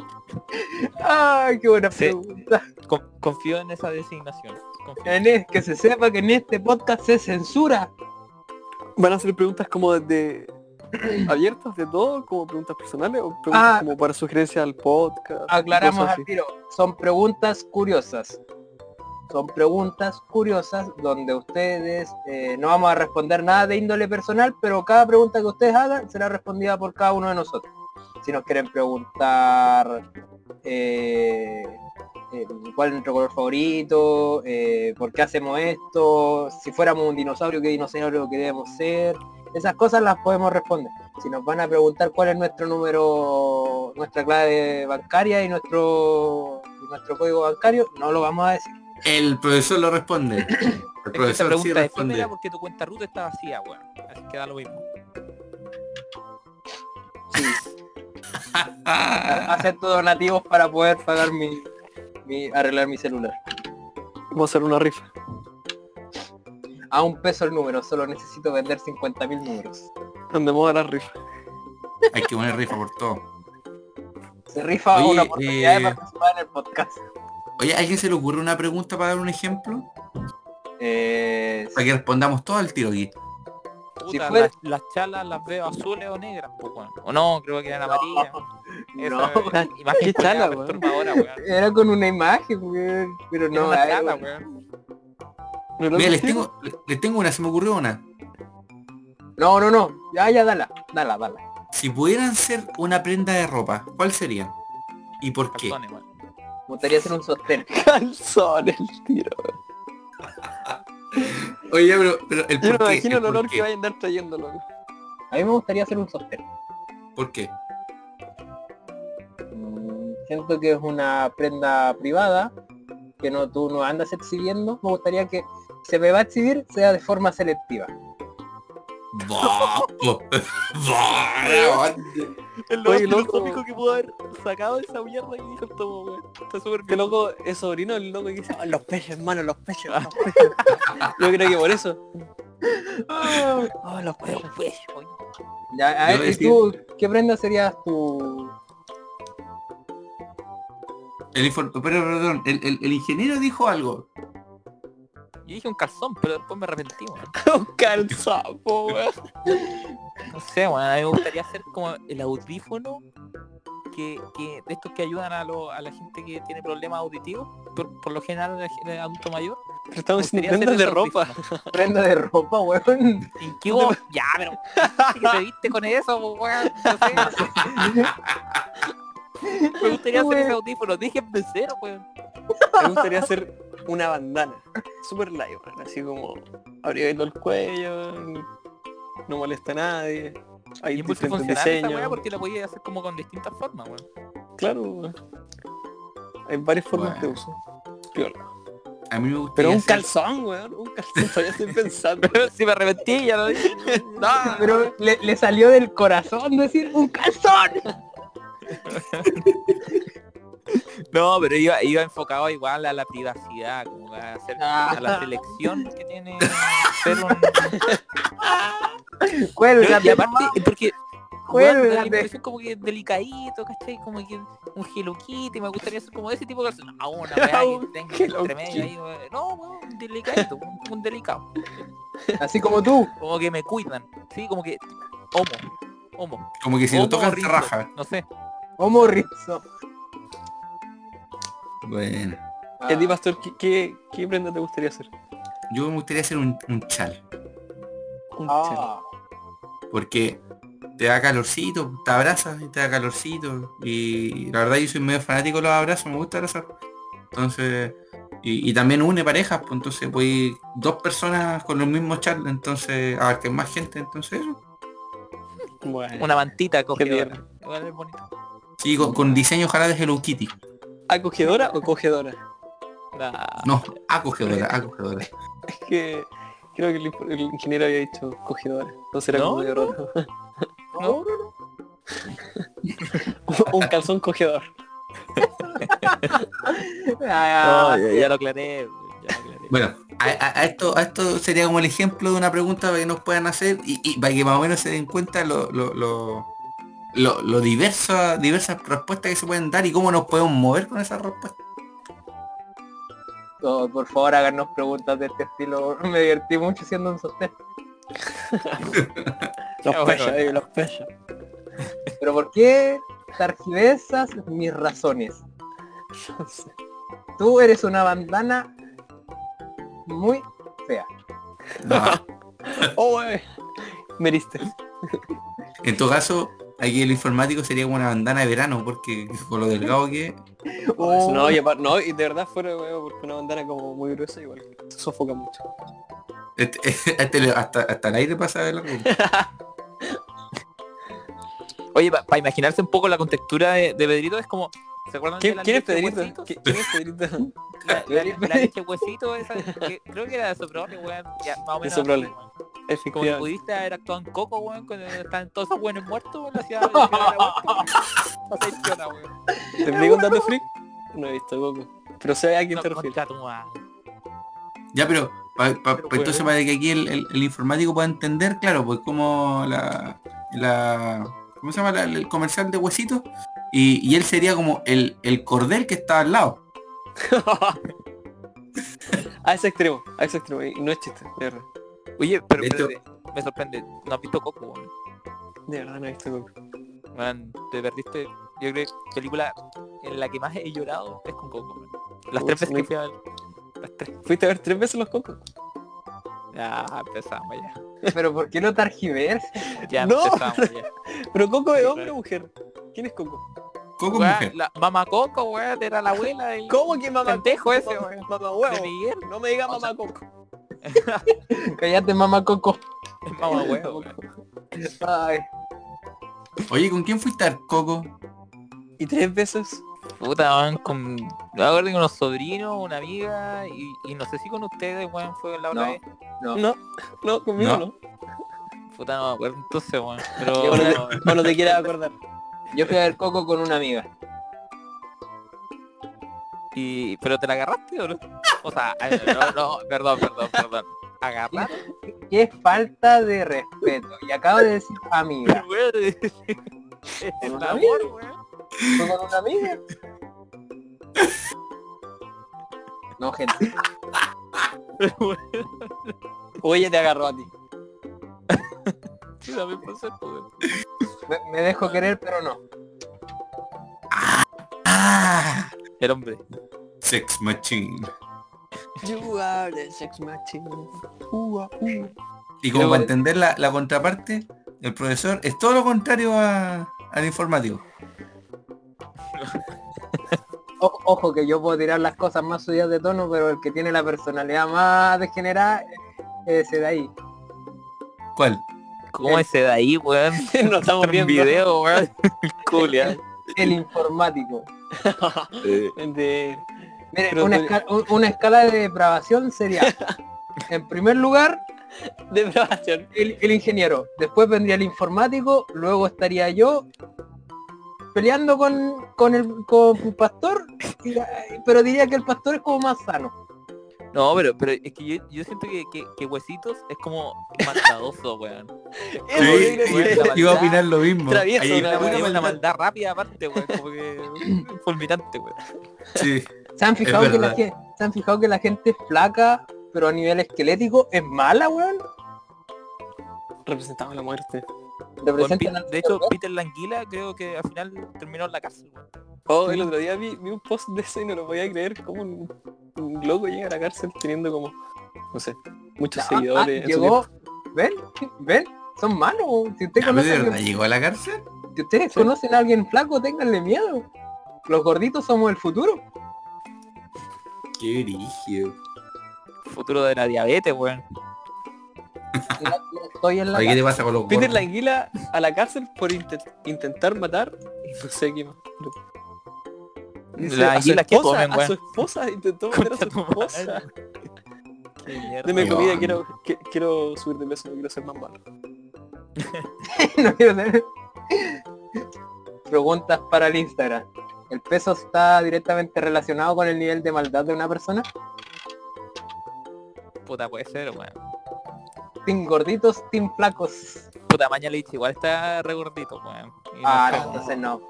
Ay, qué buena Sí. pregunta. Con- confío en esa designación. Confío. En es- que se sepa que en este podcast se censura. ¿Van a hacer preguntas como de <clears throat> abiertas de todo, como preguntas personales o preguntas Ah. como para sugerencias al podcast? Aclaramos al tiro. Son preguntas curiosas. Son preguntas curiosas donde ustedes eh, no vamos a responder nada de índole personal, pero cada pregunta que ustedes hagan será respondida por cada uno de nosotros. Si nos quieren preguntar eh, eh, cuál es nuestro color favorito, eh, por qué hacemos esto, si fuéramos un dinosaurio, qué dinosaurio queremos ser, esas cosas las podemos responder. Si nos van a preguntar cuál es nuestro número, nuestra clave bancaria y nuestro y nuestro código bancario, no lo vamos a decir. El profesor lo responde. <coughs> El Es que esta profesor sí pregunta es responde. porque tu cuenta ruta está vacía, weón. Así que da lo mismo. Sí, <laughs> acepto donativos para poder pagar mi, mi- arreglar mi celular. Vamos a hacer una rifa. A un peso el número, solo necesito vender 50.000 números. Andemos a la rifa. hay que poner rifa por todo. Se rifa Oye, una oportunidad eh, de participar en el podcast. Oye, ¿a alguien se le ocurre una pregunta para dar un ejemplo? Eh, Para que respondamos todo al tiro aquí. Puta, fuera- las, las chalas las veo azules o negras, pues. O no, creo que eran amarillas. no, Esa imagen ¿Qué chala, culiada weón? perturbadora, weón. era con una imagen, weón, pero Era no, una ay, chala, weón. weón. ¿No lo Mira, les tengo, les- tengo una, se me ocurrió una. no, no, no, ya, ya, dala, dala, dala. Si pudieran ser una prenda de ropa, ¿cuál sería? ¿Y por qué? Calzones. Me gustaría hacer un sostén. <laughs> Calzón el tiro. Oye, pero, pero el Yo me imagino el el olor que vaya a andar trayendo, loco. A mí me gustaría hacer un sostén. ¿Por qué? Mm, Siento que es una prenda privada que no tú no andas exhibiendo. Me gustaría que se me va a exhibir sea de forma selectiva. <laughs> El Oye, loco, lo único que pudo haber sacado esa mierda que dijo el tomo, weón. Está súper bien. loco es sobrino del loco que dice, "Ah, los peces, hermano, los peces, los peces. <laughs> Yo creo que por eso. Oh, los peces. Pues, oye. Ya, a Yo ver, ¿y decir- tú qué prenda serías tu El perdón, el, el- el ingeniero dijo algo. Yo dije un calzón, pero después me arrepentí, weón. <laughs> Un calzapo, weón. No sé, weón, a mí me gustaría hacer como el audífono que, que de estos que ayudan a, lo- a la gente que tiene problemas auditivos, por, por lo general el, adulto mayor. Pero estamos gustaría prendas de ropa. <laughs> prenda de ropa, weón? ¿En qué vos? Ya, pero ¿qué te viste con eso, weón? No sé. <laughs> Me gustaría hacer ese audífono, déjenme cero, weón. Me gustaría hacer una bandana. Super light, weón. Así como abriendo el cuello. No molesta a nadie. Hay Y es muy diferentes funcional esa weá diseños. porque la podías hacer como con distintas formas, weón. Claro, weón. Hay varias formas de uso. Piola. A mí me gustaría Pero un hacer- calzón, weón. Un calzón, <laughs> todavía estoy pensando. si me arrepentí, ya lo dije. <laughs> No, Pero le, le salió del corazón decir un calzón. <laughs> No, pero iba, iba enfocado igual a la privacidad, como a, hacer, Ah. a la selección que tiene <laughs> ser un... Cuélgate, y aparte, porque Cuélgate. impresión como que delicadito, ¿cachai? Como que un Hello Kitty, me gustaría ser como de ese tipo de calzón. No, una weá que <laughs> Un tenga Hello entre medio ahí. No, weón, un delicadito, un, un delicado. Así como tú. Como que me cuidan, ¿sí? Como que... Homo, homo. Como que si lo Homo tocan te rizo, raja. No sé. Homo rizo. Bueno. ¿Y a ti, pastor, qué, qué, qué prenda te gustaría hacer? Yo me gustaría hacer un, un chal. Un chal. Ah, Porque te da calorcito, te abrazas y te da calorcito. Y la verdad yo soy medio fanático de los abrazos, me gusta abrazar. Entonces, y, y también une parejas, pues entonces voy dos personas con los mismos chal, entonces abarquen más gente, entonces eso. Bueno. Una mantita cogedora. tierno. Igual es bonito. Sí, con, con diseño ojalá de Hello Kitty. ¿Acogedora o cogedora? Nah. No, acogedora, acogedora. <laughs> Es que creo que el, ingeniero había dicho cogedora. Entonces era ¿No? como. ¿No? <laughs> <laughs> un calzón cogedor. ah, No, ya, ya lo aclaré. Ya lo aclaré. Bueno, a, a- a esto, a esto sería como el ejemplo de una pregunta para que nos puedan hacer y, y para que más o menos se den cuenta lo, lo, lo, lo- lo diversas, diversas respuestas que se pueden dar y cómo nos podemos mover con esas respuestas. por favor, háganos preguntas de este estilo. <laughs> Me divertí mucho siendo un sorteo. <laughs> Los Ya, bueno. pechos, eh, los pechos. Pero ¿por qué targiversas mis razones? Tú eres una bandana muy fea. No, <laughs> Oh, eh. Me heriste. en todo caso, aquí el informático sería como una bandana de verano, porque con lo delgado que es, <laughs> Oh, No, y no, y de verdad fuera de huevo, porque una bandana como muy gruesa igual se sofoca mucho. este- <laughs> este hasta, hasta el aire pasa de largo. <laughs> Oye, para imaginarse un poco la contextura de, de Pedrito es como... ¿Se acuerdan de ¿Quién, la quién es Pedrito? ¿Quién es Pedrito? <laughs> La, la- la leche huesito esa, que creo que era de Soprole, weón. Ya, más o De menos. Soprole. así, weón. Como que pudiste haber actuado en Coco, weón, cuando estaban todos esos buenos muertos, weón, la ciudad la ciudad era muerta, weón. ¿Te explico un dato freak? No he visto Goku. Pero sé a quién No, te refieres. Ya, pero, pa- pa- pa- entonces para que aquí el, el- el informático pueda entender, claro, pues como la, la ¿cómo se llama? La- el comercial de huesitos y, y él sería como el, el cordel que está al lado. <laughs> a ese extremo, a ese extremo. Y no es chiste, de verdad. Oye, pero De hecho- espérate, me sorprende. ¿No has visto Coco, weón? De verdad no he visto Goku. Weón, te perdiste. Yo creo que película en la que más he llorado es con Coco, weón. Las Uy, tres veces no- que fui a ver. Las tres. ¿Fuiste a ver tres veces los cocos? Ya empezamos ya. Pero ¿por qué no targiversas? <laughs> Ya No. empezamos ya. <laughs> ¿Pero Coco es hombre o mujer? ¿Quién es Coco? Coco Weón, mujer. la mamá Coco, weón, era la abuela del ¿Cómo que mamá pendejo ese, weón. mamá de huevo. Miguel. No me diga O mamá sea- Coco. <laughs> Cállate, mamá Coco. Mamá huevo. Ay, Oye, ¿con quién fuiste al Coco? Y tres veces. Puta, weón, con... Me acuerdo con unos sobrinos, una amiga, y, y no sé si con ustedes, weón, fue la otra No. vez. No. No, no, conmigo No. no. Puta, no me acuerdo entonces, weón. Pero... O no te, no te quieres acordar. Yo fui a ver Coco con una amiga. y... ¿Pero te la agarraste o no? O sea, no, no, perdón, perdón, perdón. ¿Agarrar? Qué falta de respeto. Y acabo de decir amiga. Es <laughs> el ¿Una amor, weón. ¿Fue con una amiga? No, gente. <laughs> O ella te agarró a ti. Pues. Me, me dejo querer, pero no. Ah, El hombre. Sex Machine. You are the sex machine. Y como para entender la, la contraparte, el profesor es todo lo contrario a- al informático. <laughs> Ojo, ojo, que yo puedo tirar las cosas más subidas de tono, pero el que tiene la personalidad más degenerada es ese de ahí. ¿Cuál? ¿Cómo ese de ahí, weón? <laughs> No estamos En viendo. video, weón. <laughs> El informático. De... Mire, Pero una, escala de depravación sería, en primer lugar, el, el ingeniero, después vendría el informático, luego estaría yo peleando con, con el con el pastor, pero diría que el pastor es como más sano. No, pero, pero es que yo, yo siento que, que, que Huesitos es como maldadoso, weón. <laughs> Sí, iba a opinar lo mismo. Travieso, Ahí- una buena maldad. maldad rápida aparte, weón. Como que <laughs> fulminante, weón. sí. ¿Se han fijado que la gente, se han fijado que la gente flaca, pero a nivel esquelético, es mala, weón? Representaba la muerte. Representan de hecho. Peter Languila creo que al final terminó en la cárcel. Oh, el otro día vi, vi un post de eso y no lo podía creer. Como un, un loco llega a la cárcel teniendo como, no sé, muchos Ah, seguidores. ah, su llegó, ven, ven, son malos. Si usted pero conoce ¿De a verdad alguien- llegó a la cárcel? si ustedes conocen a alguien flaco, ténganle miedo. Los gorditos somos el futuro. Qué brígido. Futuro de la diabetes, weón. Y no- no <laughs> estoy en la ¿Qué te casa. pasa con los Peter gordos? Languila a la cárcel por inte- intentar matar y no sé qué más. La a, su anguila que esposa, comen, a weón. su esposa intentó <laughs> matar a su esposa. Deme comida, quiero, que- quiero subir de peso, no quiero ser más malo. <laughs> No quiero tener- Preguntas para el Instagram. ¿El peso está directamente relacionado con el nivel de maldad de una persona? Puta, puede ser, weón. Team gorditos, team flacos. Puta, Maña Lich igual está re gordito, weón. Y no Ah, está no, como- entonces no.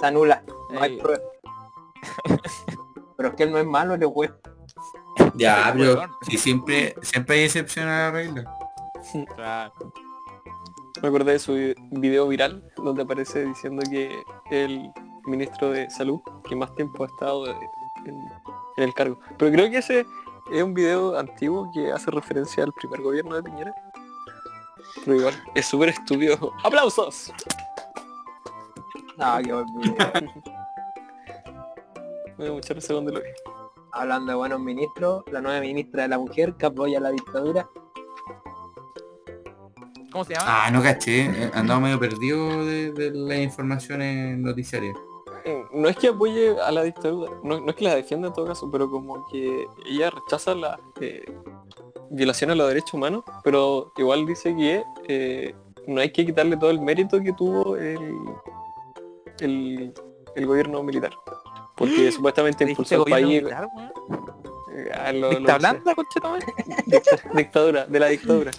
Se anula. No hay prueba. <laughs> Pero es que él no es malo, le weón. Ya, pero si siempre, siempre hay excepción a la regla. Claro. Me acordé de su vi- video viral donde aparece diciendo que el ministro de salud que más tiempo ha estado en, en el cargo. Pero creo que ese es un video antiguo que hace referencia al primer gobierno de Piñera. Pero igual, es súper estúpido. <laughs> ¡Aplausos! Ah, qué buen video. <laughs> Mucha risa cuando lo vi. Hablando de buenos ministros, la nueva ministra de la mujer que apoya la dictadura. ¿Cómo se llama? Ah, no caché. eh, Andaba medio perdido de, de las informaciones noticiarias. Eh, No es que apoye a la dictadura, no, no es que la defienda en todo caso, pero como que ella rechaza la eh, violación a los derechos humanos, pero igual dice que eh, no hay que quitarle todo el mérito que tuvo el, el, el gobierno militar. Porque <gasps> supuestamente ¿Dijiste impulsó el gobierno país... militar, eh, a lo- lo ¿Dicta blanda? Dicta- dictadura, de la dictadura.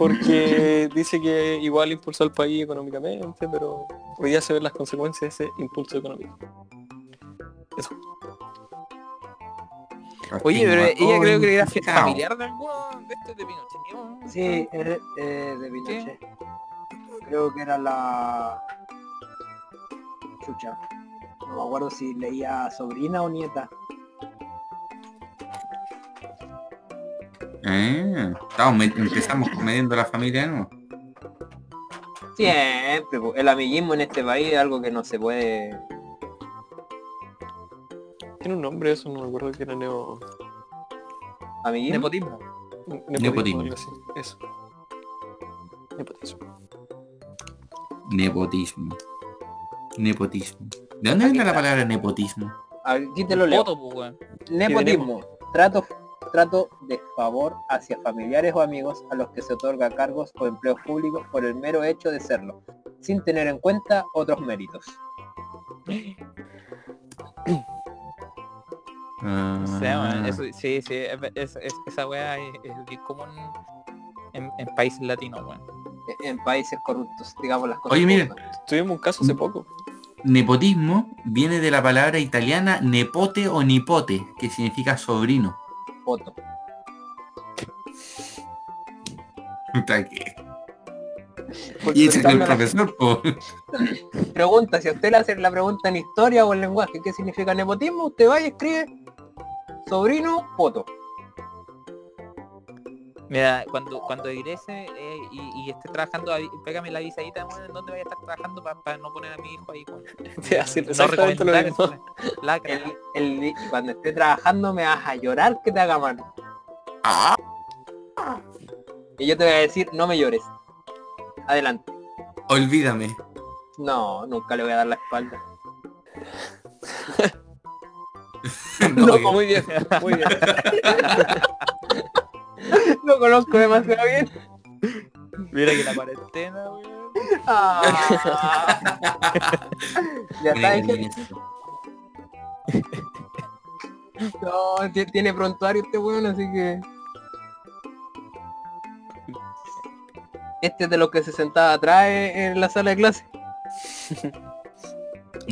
Porque <laughs> dice que igual impulsó al país económicamente, pero hoy día se ven las consecuencias de ese impulso económico. Oye, pero ella creo que era familiar de alguno de estos de Pinochet. ¿no? Sí, es eh, de Pinochet. Creo que era la... Chucha. No me acuerdo si leía sobrina o nieta. Ah, estamos me- empezamos mediendo la familia, ¿no? Siempre, el amiguismo en este país es algo que no se puede... Tiene un nombre eso, no me acuerdo que era neo... ¿Amiguismo? Nepotismo. Nepotismo. Nepotismo. Eso. Nepotismo. Nepotismo. Nepotismo. ¿De dónde Aquí viene la palabra nepotismo? Aquí te lo leo. Pues. Nepotismo. Trato, trato de favor hacia familiares o amigos a los que se otorga cargos o empleos públicos por el mero hecho de serlo, sin tener en cuenta otros méritos. Ah, O sea, weón, eso, sí, sí, es- es- es- esa weá es, es bien común en, en países latinos, weón. E- En países corruptos, digamos las cosas. Oye, son. Tuvimos un caso hace poco. Nepotismo viene de la palabra italiana nepote o nipote, que significa sobrino. Foto. Y ese es el profesor, po. <laughs> Pregunta, si a usted le hacen la pregunta en historia o en lenguaje, ¿qué significa nepotismo? Usted va y escribe sobrino, foto. Mira, cuando cuando egrese eh, y, y esté trabajando, pégame la visadita, weón, en dónde vaya a estar trabajando para no poner a mi hijo ahí, weón. <laughs> Sí, así, no exactamente lo mismo. El, el- y cuando esté trabajando me vas a llorar que te haga mal. Ah, Y yo te voy a decir, no me llores. Adelante. olvídame. No, nunca le voy a dar la espalda. <laughs> No, <laughs> Muy bien, muy bien. <laughs> Lo conozco demasiado bien. Mira que la cuarentena, weón. Ah. <laughs> ya está, esto. no, ti- tiene prontuario este weón, así que... Este es de los que se sentaba atrás en la sala de clase. <laughs>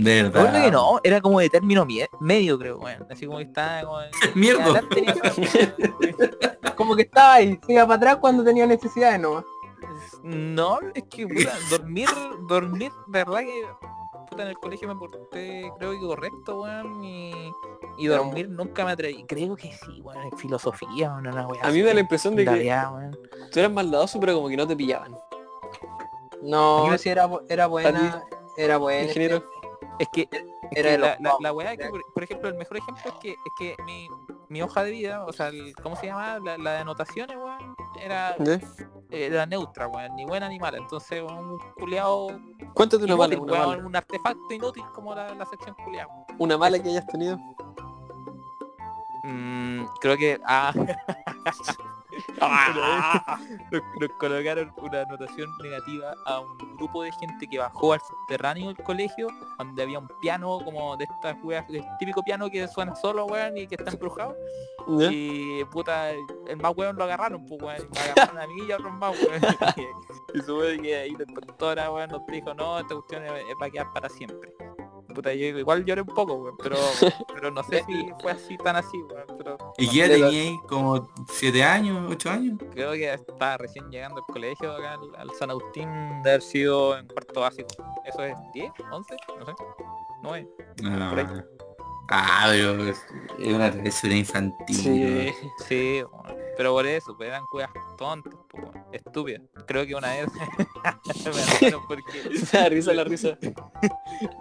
Verdad. que no, era como de término medio, creo, weón. Así como que estaba como... <laughs> Mierda. Adelante tenía- Como que estaba ahí, se iba para atrás cuando tenía necesidades nomás. No, es que puta, dormir, dormir, de verdad que puta, en el colegio me porté creo que correcto, weón, y, y Pero- dormir nunca me atreví. Creo que sí, weón, en filosofía, weón, una weá A mí me da la impresión de que weón. tú eras maldadoso, pero como que no te pillaban. No, Aquí- si era, era buena, era buena. Ingeniero. Es que, es Era que la, la, la weá que, por, por ejemplo, el mejor ejemplo es que, es que mi, mi hoja de vida, o sea, el- ¿cómo se llama? La, la de anotaciones, weón, era, ¿Ya? era neutra, weón, ni buena ni mala. Entonces, un culiao Cuéntate una mala, inútil, una weón, mala. un artefacto inútil como la, sección culiao. Una mala que hayas tenido. Mm, creo que Ah. <laughs> <laughs> nos, nos colocaron una anotación negativa a un grupo de gente que bajó al subterráneo del colegio donde había un piano como de estas weas, el típico piano que suena solo weón y que está embrujado. ¿Ya? y puta el más weón lo agarraron pues weón me agarraron a mí y a otros más weón. <laughs> Y, y supe que ahí la inspectora weón nos dijo no esta cuestión es- es- va a quedar para siempre puta yo igual lloré un poco weón pero <laughs> pero no sé si fue así tan así weón pero ¿Y no edad tenía ahí? ¿Como siete años, ocho años? Creo que estaba recién llegando al colegio acá al, al San Agustín de haber sido en cuarto básico. ¿Eso es 10? ¿11? No sé. 9. Por ahí. Ah, pero es es una travesura infantil. Sí. Sí, bueno, pero por eso, pues eran cuevas tontas, bueno, estúpidas. Creo que una vez <laughs> me <laughs> porque <laughs> da risa la risa.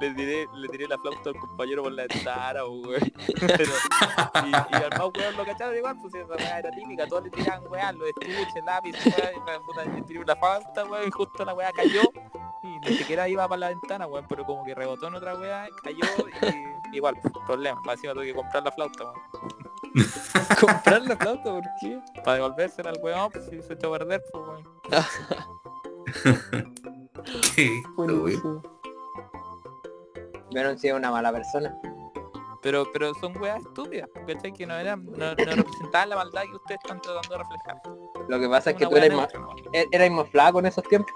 le tiré, le tiré la flauta al compañero por la ventana, weón. Pero, y, y al más weón lo cacharon igual, pues esa weá era típica, todos le tiraban weá, los estuches, lápiz, la puta le tiré una flauta, weón, y justo la weá cayó y ni siquiera iba para la ventana, weón, pero como que rebotó en otra weá, cayó y igual, problema, más encima tuve que comprar la flauta, weón. Comprar la flauta, ¿por qué? Para devolvérsela al weón, pues si se echó a perder, pues weón. Sí, Bueno, sí. Yo no soy una mala persona. Pero, pero son weas estúpidas, ¿cachai? Que no eran, no, no representaban la maldad que ustedes están tratando de reflejar. Lo que pasa es que tú eres más, er- eras más flaco en esos tiempos.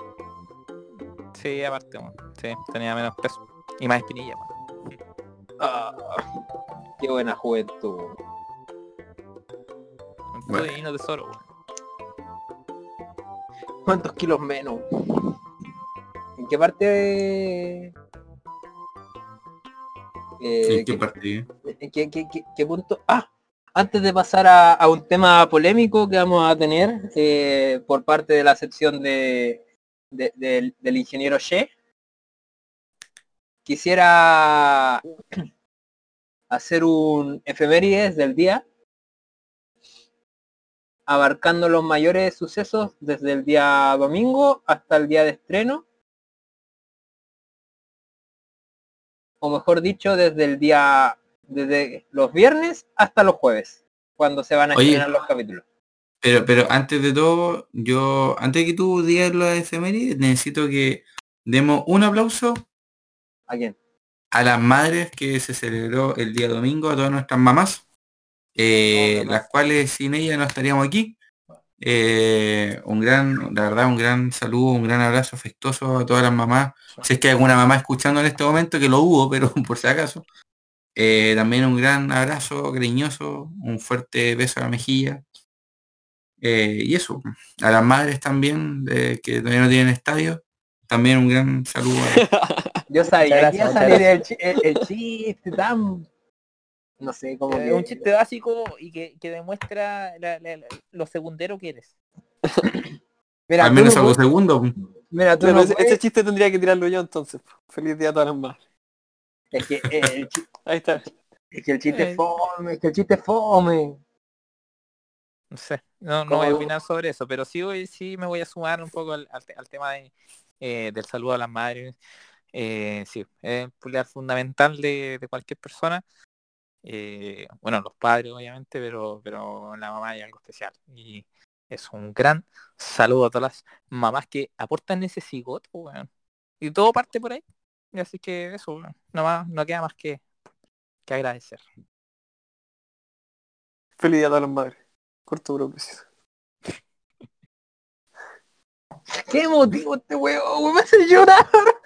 Sí, aparte, weón. Sí, tenía menos peso. Y más espinilla, weón. Ah, qué buena juventud. Un Bueno. puto divino tesoro, weón. ¿Cuántos kilos menos? ¿En qué parte de... Eh, ¿En qué parte? ¿En qué, qué- qué- qué punto? Ah, antes de pasar a, a un tema polémico que vamos a tener eh, por parte de la sección de, de- del, del ingeniero She, quisiera <clears throat> hacer un efemérides del día abarcando los mayores sucesos desde el día domingo hasta el día de estreno o mejor dicho, desde el día, desde los viernes hasta los jueves, cuando se van a Oye. estrenar los capítulos. Pero, pero antes de todo, yo, antes de que tú digas la efemérides, necesito que demos un aplauso ¿A quién? a las madres que se celebró el día domingo, a todas nuestras mamás, eh, No, las cuales sin ellas no estaríamos aquí. Eh, un gran, la verdad, un gran saludo, un gran abrazo afectuoso a todas las mamás. Si es que hay alguna mamá escuchando en este momento, que lo hubo, pero <laughs> por si acaso. Eh, también un gran abrazo cariñoso, un fuerte beso a la mejilla. Eh, y eso, a las madres también, que todavía no tienen estadio, también un gran saludo. a- <laughs> Yo sabía Muchas que iba a gracias, salir el, chi- el- el chiste tan... No sé, como Eh, que... un chiste básico y que, que demuestra la- la- la- lo segundero que eres. <coughs> Mira, Al menos no algo puedes- segundo. Mira, tú no ese, puedes- ese chiste tendría que tirarlo yo entonces. Feliz día a todas las madres. Es que el, chi- <laughs> Ahí está. es que el chiste Eh. es fome, es que el chiste es fome. No sé, no, no ¿Cómo voy a opinar sobre eso, pero sí, voy- sí me voy a sumar un poco al, al te- al tema de, eh, del saludo a las madres. Eh, sí, es un pilar fundamental de, de cualquier persona. Eh, bueno, los padres obviamente, pero, pero la mamá hay algo especial. Y es un gran saludo a todas las mamás que aportan ese cigoto, weón. Y todo parte por ahí. Y así que eso, weón, no, más, no queda más que, que agradecer. Feliz día a todas las madres. Corto pero preciso. <laughs> Qué emotivo este huevo, me hace llorar. <laughs>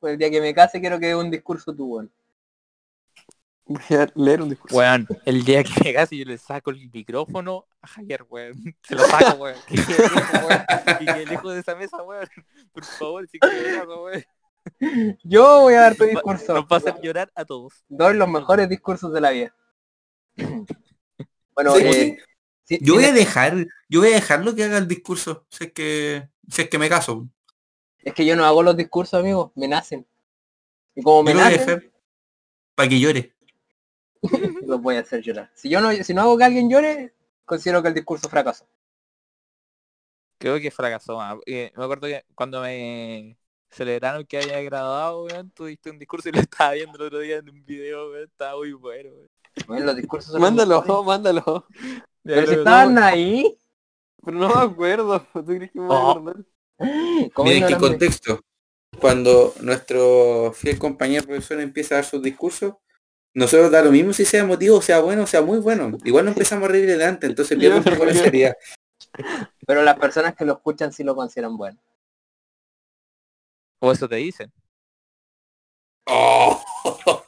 Pues el día que me case quiero que dé un discurso tú, weón. Voy a leer un discurso. Weón, el día que me case yo le saco el micrófono a Javier, weón. Se lo saco, weón. <laughs> Que quede lejos, weón. De esa mesa, weón. Por favor, si que eso, weón. Yo voy a dar tu discurso. Nos va a hacer llorar a todos. Doy los mejores discursos de la vida. Bueno, Sí, eh, sí, Yo voy a dejar, yo voy a dejarlo que haga el discurso, si es que, si es que me caso. es que yo no hago los discursos, amigos, me nacen. Y como me nacen, para que llore. <laughs> los voy a hacer llorar. Si yo no, si no hago que alguien llore, considero que el discurso fracasó. Creo que fracasó. porque me acuerdo que cuando me celebraron que había graduado, weón, tú diste un discurso y lo estaba viendo el otro día en un video, weón. Estaba muy bueno, weón. Bueno, los discursos son los Mándalo, mándalo. Pero si estaban ahí. Pero no me acuerdo. <laughs> ¿Tú crees que me voy a Oh. acordar? ¿cómo Miren qué contexto. Cuando nuestro fiel compañero profesor empieza a dar sus discursos, nosotros da lo mismo si sea emotivo, sea bueno, sea muy bueno. Igual no empezamos a reír delante, entonces pierde un <laughs> poco la seriedad. Pero las personas que lo escuchan sí lo consideran bueno. O eso te dicen. Oh. <laughs>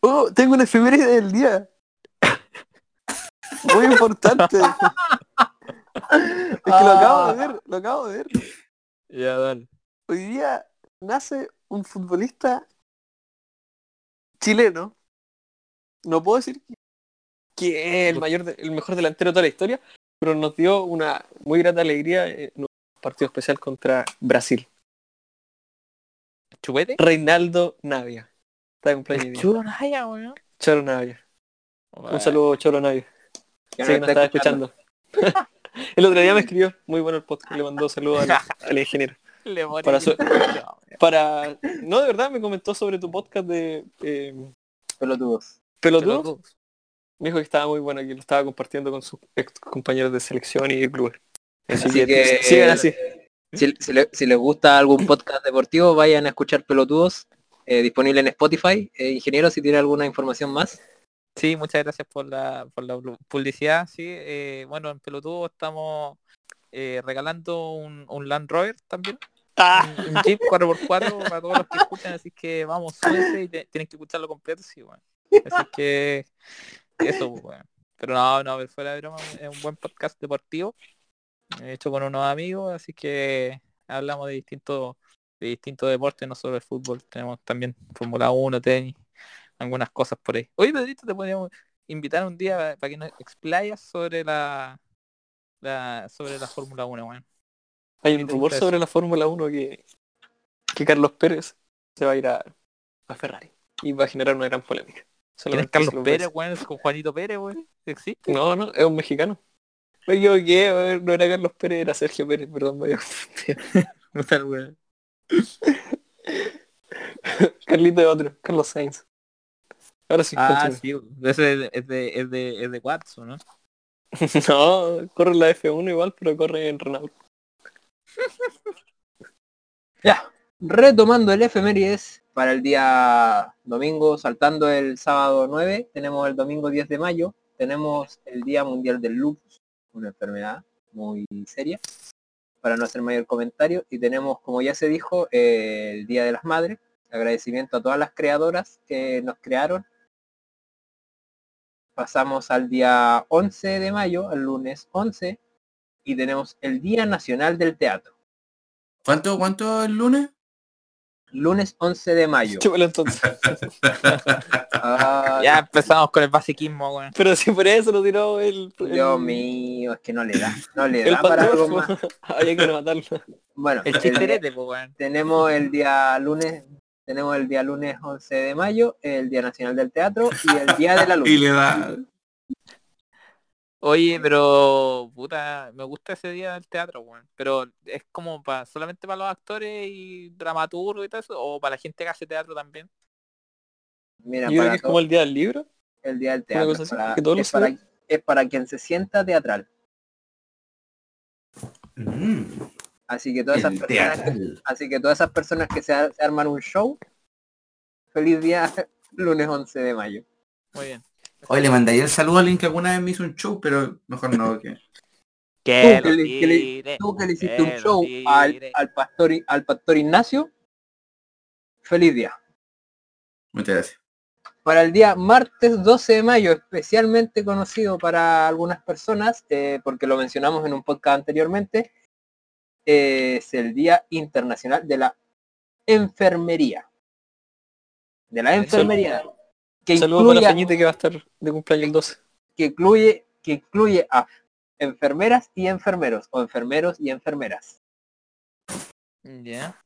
Oh, tengo una efeméride del día. Muy importante. <laughs> es que lo acabo de ver, lo acabo de ver. Ya, dale. Hoy día nace un futbolista chileno. No puedo decir que es el mayor, de- el mejor delantero de toda la historia, pero nos dio una muy grata alegría en un partido especial contra Brasil. ¿Chupete? Reinaldo Navia. Está de cumpleaños. Chulo Naya, weón. Choro Navia. Un saludo, Choro Navia. Sí, no nos está escuchando. <laughs> el otro día me <laughs> escuchó, muy bueno el podcast, le mandó saludos al, <laughs> al ingeniero. <laughs> Le. Para su- <laughs> No, weón. Para, no, de verdad, me comentó sobre tu podcast de eh, Pelotudos. Pelotudos. Pelotudos. Me dijo que estaba muy bueno, que lo estaba compartiendo con sus ex compañeros de selección y clubes. Así, Así que- sigan así. Si, si le- si les gusta algún podcast deportivo, vayan a escuchar Pelotudos, eh, disponible en Spotify. Eh, ingeniero, si tiene alguna información más. Sí, muchas gracias por la, por la pu- publicidad. Sí, eh, bueno, en Pelotudo estamos eh, regalando un, un Land Rover también. Ah, Un, un Jeep 4x4 para todos los que escuchan, así que vamos, súbense y te- tienen que escucharlo completo, sí, bueno. Así que eso, pues, bueno. Pero no, no, pero fuera de broma, es un buen podcast deportivo, hecho con unos amigos, así que hablamos de distintos de distintos deportes, no solo el fútbol, tenemos también Fórmula 1, tenis, algunas cosas por ahí. Oye, Pedrito, te podríamos invitar un día para que nos explayas sobre la, la sobre la Fórmula 1, weón. hay ¿Qué un rumor sobre la Fórmula 1 que, que Carlos Pérez se va a ir a, a Ferrari y va a generar una gran polémica. ¿Quién es Solamente Carlos Pérez, weón? Es con Juanito Pérez, weón. ¿Existe? No, no, es un mexicano. Me equivoqué, no era Carlos Pérez, era Sergio Pérez, perdón, me. <laughs> No tal, weón. <laughs> Carlito de otro, Carlos Sainz. Ahora sí, Ah, sí, ese es de, es de, es de, es de Watson, ¿no? <laughs> No, corre la F1 igual, pero corre en Renault. <laughs> Ya, retomando el efemérides para el día domingo, saltando el sábado 9, tenemos el domingo 10 de mayo, tenemos el Día Mundial del Lupus, una enfermedad muy seria, para no hacer mayor comentario, y tenemos, como ya se dijo, eh, el Día de las Madres, agradecimiento a todas las creadoras que nos crearon. Pasamos al día 11 de mayo, al lunes 11, y tenemos el Día Nacional del Teatro, ¿Cuánto, cuánto el lunes? lunes 11 de mayo. <laughs> Chúpalo entonces. Ah, Ya empezamos con el basiquismo, weón. Pero si por eso lo tiró el... el Dios mío, es que no le da, no le El da para algo más. <laughs> Había que matarlo. Bueno, El el- chisterete, pues, weón. tenemos el día lunes, tenemos el día lunes 11 de mayo, el Día Nacional del Teatro y el Día de la <laughs> Luz. Y le da. Oye, pero puta, me gusta ese día del teatro, weón. Pero es como para solamente para los actores y dramaturgos y todo eso, o para la gente que hace teatro también. Mira, Yo creo para que es todo- como el día del libro. el Día del Teatro. así, para- que es, para, es para quien se sienta teatral. Mm, Así que todas esas el personas que, así que todas esas personas que se, ar- se arman un show, feliz día <laughs> lunes 11 de mayo. Muy bien. Hoy le mandaría el saludo a alguien que alguna vez me hizo un show, pero mejor no que. <laughs> Que Tú que le- que le- tire, Tú que le hiciste que un show al, al pastor al pastor Ignacio, feliz día. Muchas gracias. Para el día martes 12 de mayo, especialmente conocido para algunas personas, eh, porque lo mencionamos en un podcast anteriormente, es el Día Internacional de la Enfermería. De la enfermería. Que Saludos para incluye, Peñita que va a estar de cumpleaños el 12. que incluye, que incluye a enfermeras y enfermeros, o enfermeros y enfermeras. Ya.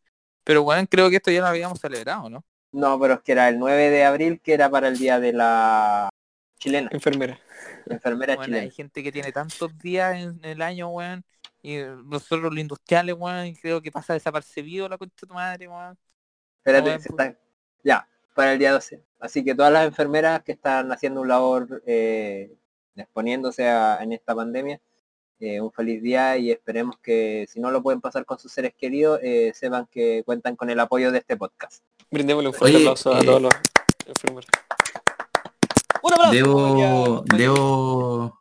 Pero bueno, creo que esto ya lo habíamos celebrado, ¿no? No, pero es que era el 9 de abril, que era para el Día de la chilena, Enfermera. enfermera Bueno, chilena. hay gente que tiene tantos días en el año, weón. Y nosotros los industriales, weón, creo que pasa desapercibido la concha de tu madre, weón. Espérate, se pues. está- Ya, para el día 12. Así que todas las enfermeras que están haciendo un labor eh, exponiéndose a- en esta pandemia, eh, un feliz día y esperemos que si no lo pueden pasar con sus seres queridos, eh, sepan que cuentan con el apoyo de este podcast. Brindémosle un fuerte Oye, aplauso a eh, todos los enfermeros. ¡Un aplauso! Debo, debo,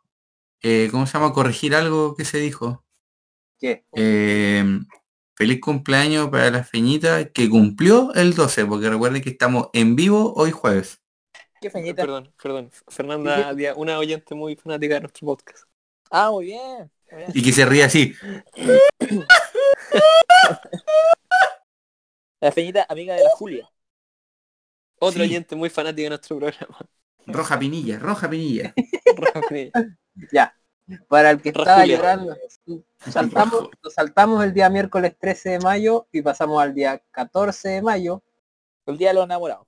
eh, ¿cómo se llama? Corregir algo que se dijo. ¿Qué? Eh, feliz cumpleaños para la feñita que cumplió el 12, porque recuerden que estamos en vivo hoy jueves. Qué feñita. Perdón, perdón. Fernanda, Díaz, una oyente muy fanática de nuestro podcast. Ah, muy bien. muy bien. Y que se ríe así. La feñita amiga de la Julia. Otro Sí. oyente muy fanático de nuestro programa. Roja pinilla, roja pinilla. <laughs> Rafa Pinilla. Ya. Para el que estaba llorando, saltamos, nos saltamos el día miércoles 13 de mayo y pasamos al día 14 de mayo. El día de los enamorados.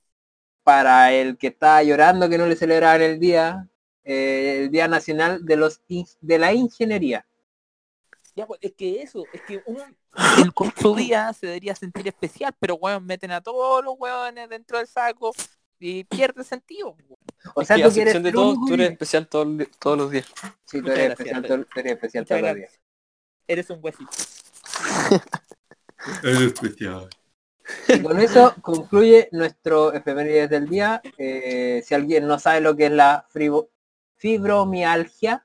Para el que estaba llorando que no le celebraban el día, eh, el Día Nacional de los de la Ingeniería. Ya, pues, es que eso, es que en con su día se debería sentir especial, pero weón, meten a todos los weones dentro del saco y pierde sentido. O sea, que tú eres excepción de todo, tú eres especial todos, todos los días. Sí, tú eres especial, Pedro. tú eres especial todos los días. Eres un huesito. <laughs> Es especial. Y con eso concluye nuestro efemérides del día. Eh, si alguien no sabe lo que es la fibromialgia,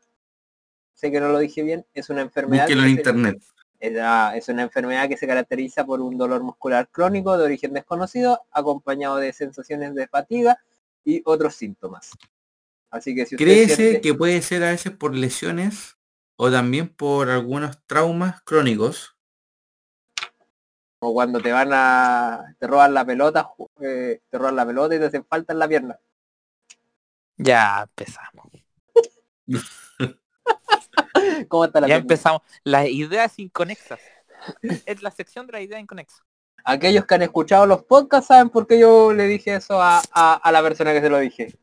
sé que no lo dije bien, es una enfermedad Búsquelo en se- internet. Es, es una enfermedad que se caracteriza por un dolor muscular crónico de origen desconocido, acompañado de sensaciones de fatiga y otros síntomas. Así que si usted siente- que puede ser a veces por lesiones o también por algunos traumas crónicos. o cuando te van a te roban la pelota, eh, te roban la pelota y te hacen falta en la pierna. Ya empezamos. <laughs> <laughs> ¿Cómo está la Ya empezamos. Las ideas inconexas. Es la sección de la idea inconexa. Aquellos que han escuchado los podcasts saben por qué yo le dije eso a, a- a la persona que se lo dije.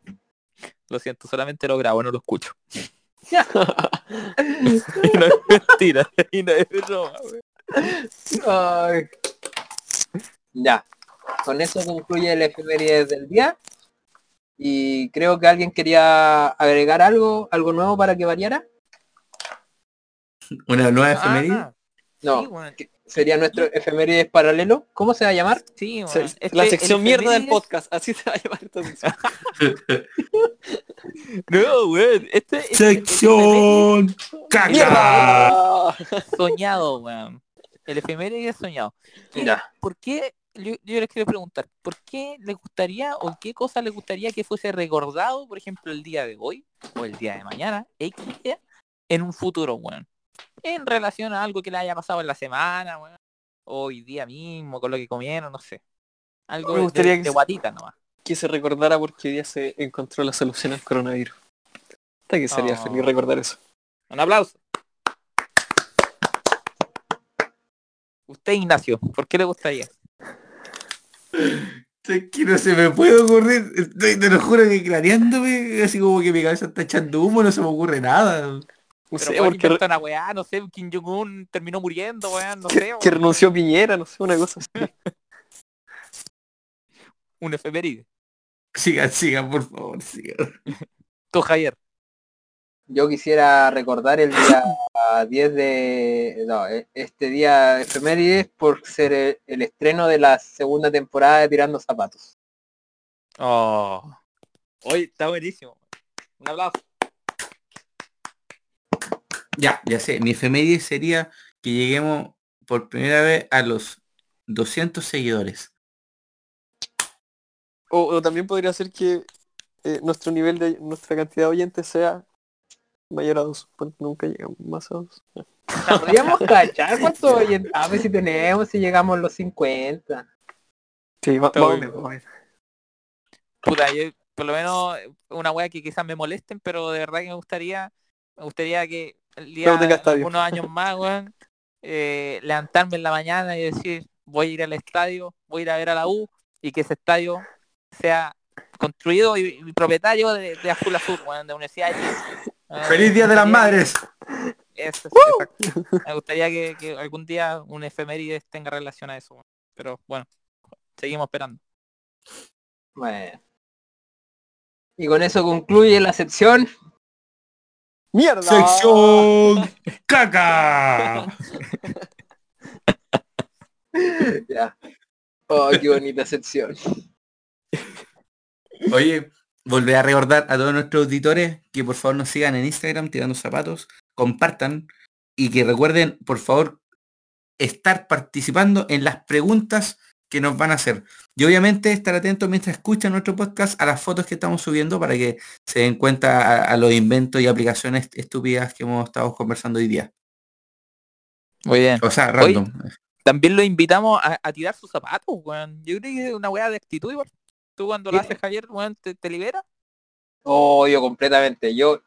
Lo siento, solamente lo grabo, no lo escucho. y <laughs> no es mentira, <laughs> y no es broma. Ay. Ya. Con eso concluye el efemérides del día. Y creo que alguien quería agregar algo, algo nuevo para que variara. <laughs> Una nueva efeméride. Ah, No, sí, weón. que sería nuestro efemérides paralelo. ¿Cómo se va a llamar? Sí. Este- la el sección mierda del podcast, así se va a llamar esta sección. <laughs> No, weón. Este es el Sección caca. ¡Mierda! soñado, weón. El efeméride soñado. ¿Qué- Ya. ¿Por qué? Yo, yo les quiero preguntar, ¿por qué les gustaría o qué cosa les gustaría que fuese recordado, por ejemplo, el día de hoy o el día de mañana, X día, en un futuro, weón? En relación a algo que le haya pasado en la semana, weón. O hoy día mismo, con lo que comieron, no sé. Algo Me de- gustaría de, que de se- guatita nomás. Que se recordara porque hoy día se encontró la solución al coronavirus. Hasta que sería Oh. feliz recordar eso. Un aplauso. Usted, Ignacio, ¿por qué le gustaría? Es que no se me puede ocurrir. Estoy, te lo juro que clareándome, así como que mi cabeza está echando humo, no se me ocurre nada. No Pero sé, porque inventa una weá, no sé, Kim Jong-un terminó muriendo, weón, no sé, que, weón. que renunció Piñera, no sé, una cosa así. <laughs> un efeméride. Sigan, sigan, por favor, sigan. <laughs> Tú, Javier. Yo quisiera recordar el día <laughs> 10 de... No, e- este día efemérides por ser el, el estreno de la segunda temporada de Tirando Zapatos. Oh. Hoy está buenísimo. Un aplauso. Ya, ya sé, mi efeméride sería que lleguemos por primera vez a los 200 seguidores. O, o también podría ser que eh, nuestro nivel de nuestra cantidad de oyentes sea mayor a dos. Bueno, nunca llegamos más a dos. Podríamos <laughs> cachar cuánto oyentes, a ver si tenemos, si llegamos a los 50. Sí, va, vamos. Puta, yo, por lo menos una weá que quizás me molesten, pero de verdad que me gustaría, me gustaría que el día estadio. unos años más, weón, eh, levantarme en la mañana y decir, voy a ir al estadio, voy a ir a ver a la U, y que ese estadio sea construido y, y propietario de, de Azul Azul, weón, de Universidad de Chile. <laughs> ¡Feliz Día de las Madres! Eso. Me gustaría que, que algún día un efemérides tenga relación a eso, weón. pero bueno, seguimos esperando. Bueno. Y con eso concluye la sección. ¡Mierda! ¡Sección <laughs> caca! ya. Oh, qué bonita sección. Oye, volver a recordar a todos nuestros auditores que por favor nos sigan en Instagram tirando zapatos, compartan y que recuerden, por favor, estar participando en las preguntas que nos van a hacer. Y obviamente estar atentos mientras escuchan nuestro podcast a las fotos que estamos subiendo para que se den cuenta a, a los inventos y aplicaciones estúpidas que hemos estado conversando hoy día. Muy bien. O sea, random. También lo invitamos a, a tirar sus zapatos, weón. Yo creo que es una weá de actitud igual. Tú cuando lo haces, Javier, weón, te, te libera. Odio completamente. Yo,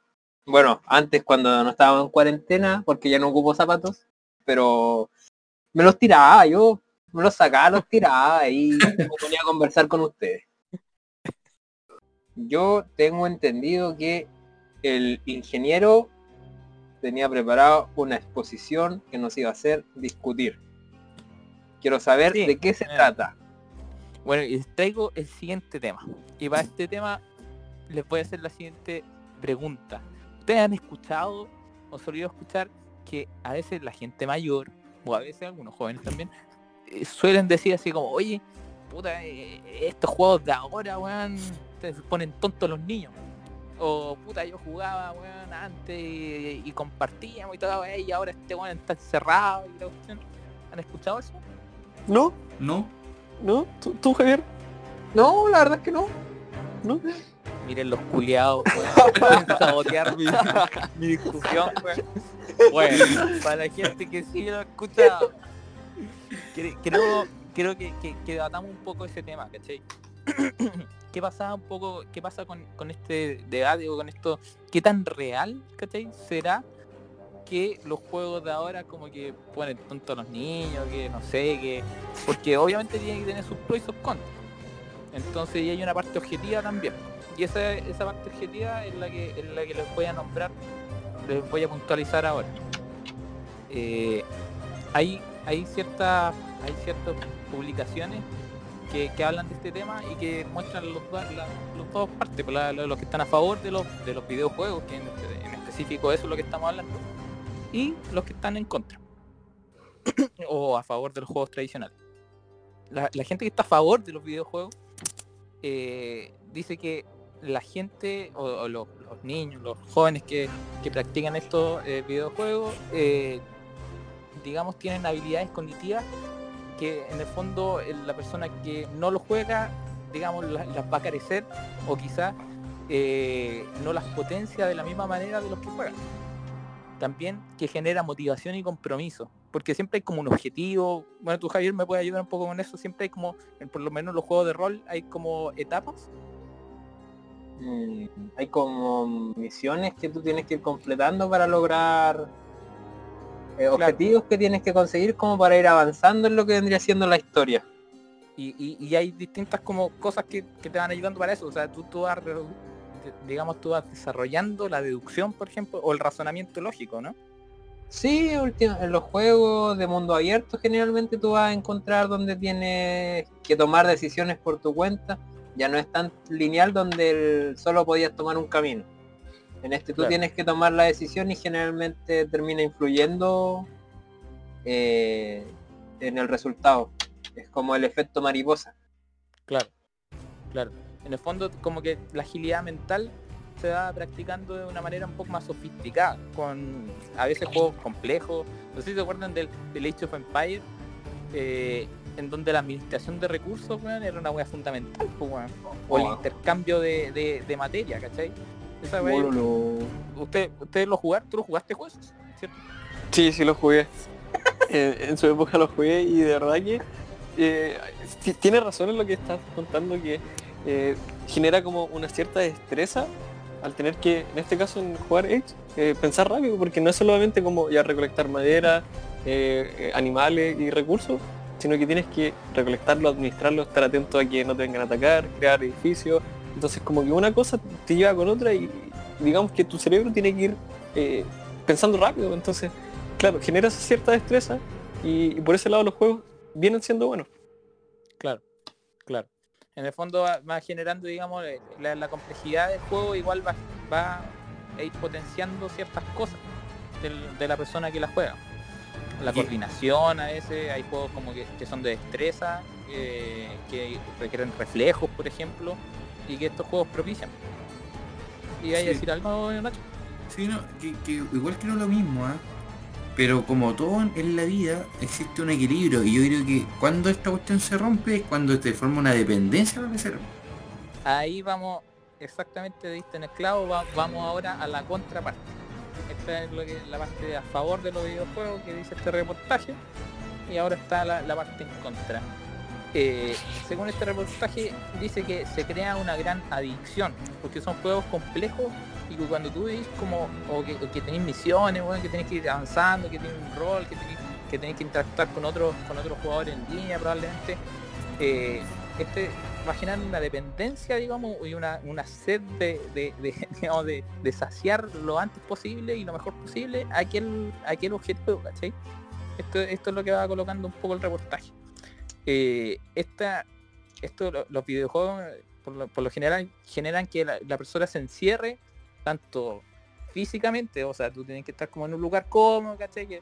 bueno, antes cuando no estaba en cuarentena, porque ya no ocupo zapatos, pero me los tiraba, yo me los sacaba, los tiraba y me ponía a conversar con ustedes. Yo tengo entendido que el ingeniero tenía preparado una exposición que nos iba a hacer discutir. Quiero saber Sí, de qué se eh. trata. Bueno, y les traigo el siguiente tema. Y para este tema les voy a hacer la siguiente pregunta. ¿Ustedes han escuchado o solido escuchar que a veces la gente mayor, o a veces algunos jóvenes también, suelen decir así como, oye, puta, eh, estos juegos de ahora, weón, se ponen tontos los niños. O puta, yo jugaba, weón, antes y, y compartíamos y todo, weón, y ahora este weón está encerrado y la cuestión. ¿Han escuchado eso? ¿No? ¿No? ¿No? ¿Tú, tú, Javier? No, la verdad es que no. ¿No? Miren los culiados, weón. <laughs> Sabotear mi, mi discusión, weón. Bueno, para la gente que sí lo ha escuchado, creo, creo que, que, que debatamos un poco ese tema, ¿cachai? <coughs> ¿Qué pasa un poco, qué pasa con, con este debate o con esto? ¿Qué tan real, ¿cachai? será que los juegos de ahora como que ponen tonto a los niños, que no sé, que... Porque obviamente tiene que tener sus pros y sus contras. Entonces y hay una parte objetiva también. Y esa, esa parte objetiva es la que es la que les voy a nombrar, les voy a puntualizar ahora. Eh, hay hay ciertas hay ciertas publicaciones que, hablan de este tema y que muestran los, dos- partes, pues, los que están a favor de los, de los videojuegos, que en, específico eso es lo que estamos hablando, y los que están en contra. <coughs> o a favor de los juegos tradicionales. La, gente que está a favor de los videojuegos eh, dice que la gente o, los, niños, los jóvenes que, que practican estos eh, videojuegos, eh, digamos, tienen habilidades cognitivas que en el fondo la persona que no lo juega, digamos, la- las va a carecer o quizás eh, no las potencia de la misma manera de los que juegan. También que genera motivación y compromiso, porque siempre hay como un objetivo. Bueno, tú Javier me puede ayudar un poco con eso. Siempre hay como, por lo menos en los juegos de rol, hay como etapas. Mm, hay como misiones que tú tienes que ir completando para lograr eh, objetivos que tienes que conseguir como para ir avanzando en lo que vendría siendo la historia. Y, y- y hay distintas como cosas que, que te van ayudando para eso. O sea, tú, tú vas, digamos, tú vas desarrollando la deducción, por ejemplo, o el razonamiento lógico, ¿no? Sí, en los juegos de mundo abierto generalmente tú vas a encontrar donde tienes que tomar decisiones por tu cuenta. Ya no es tan lineal donde el- solo podías tomar un camino. En este tú Claro. tienes que tomar la decisión y generalmente termina influyendo eh, en el resultado. Es como el efecto mariposa. Claro, claro. En el fondo, como que la agilidad mental se va practicando de una manera un poco más sofisticada, con a veces juegos complejos. No sé si se acuerdan del, del Age of Empire, eh, en donde la administración de recursos era una wea fundamental, pues, o el Oh. intercambio de, de- de materia, ¿cachai? Esa usted, ustedes lo jugaron, tú lo jugaste jueces, ¿cierto? Sí, sí lo jugué. <laughs> en, en su época lo jugué y de verdad que eh, ti- tiene razón en lo que estás contando que eh, genera como una cierta destreza al tener que, en este caso en jugar Edge, eh, pensar rápido, porque no es solamente como ya recolectar madera, eh, animales y recursos, sino que tienes que recolectarlo, administrarlo, estar atento a que no te vengan a atacar, crear edificios. Entonces como que una cosa te lleva con otra y digamos que tu cerebro tiene que ir eh, pensando rápido. Entonces, claro, genera esa cierta destreza y, y por ese lado los juegos vienen siendo buenos. Claro, claro. En el fondo va, va generando, digamos, eh, la, la complejidad del juego igual va, va a ir potenciando ciertas cosas del- de la persona que la juega. La coordinación a veces, hay juegos como que, que son de destreza, eh, que requieren reflejos, por ejemplo, y que estos juegos propician. ¿Y hay Sí. decir algo, Nacho? Sí, no, que, que igual creo lo mismo, ¿ah? Pero como todo en- la vida, existe un equilibrio. Y yo creo que cuando esta cuestión se rompe es cuando te forma una dependencia para hacer. Ahí vamos, exactamente diste en el clavo, va- vamos ahora a la contraparte. Esta es lo que, la parte a favor de los videojuegos que dice este reportaje y ahora está la, la parte en contra. Eh, según este reportaje dice que se crea una gran adicción porque son juegos complejos y que cuando tú ves como que, o tenéis misiones, que tenéis que ir avanzando, que tienes un rol, que tenéis que, tenéis que interactuar con otros con otros jugadores en línea probablemente, eh, este va a generar una dependencia, digamos, y una, una sed de, de, <laughs> saciar lo antes posible y lo mejor posible aquel, aquel objetivo. Esto, esto es lo que va colocando un poco el reportaje. Eh, esta, esto, lo- los videojuegos, por lo, general, generan que la, persona se encierre tanto físicamente, o sea, tú tienes que estar como en un lugar cómodo, ¿cachai?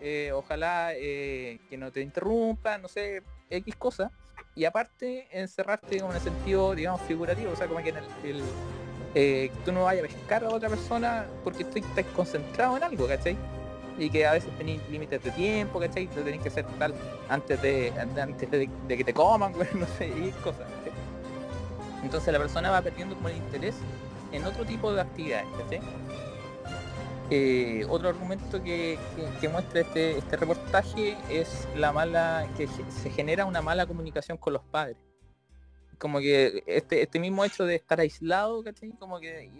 Eh, ojalá eh, que no te interrumpa, no sé, X cosa. Y aparte, encerrarte como en el sentido, digamos, figurativo, o sea, como que el, eh, tú no vayas a pescar a otra persona porque estás concentrado en algo, ¿cachai? Y que a veces tenéis límites de tiempo, ¿cachai? Lo tenéis que hacer tal antes de, antes de, que te coman, <laughs> güey, no sé, y cosas, ¿cachai? Entonces la persona va perdiendo como el interés en otro tipo de actividades, ¿cachai? Eh, otro argumento que, que- muestra este, este reportaje es la mala, que se genera una mala comunicación con los padres. Como que este, este mismo hecho de estar aislado, ¿cachai? Como que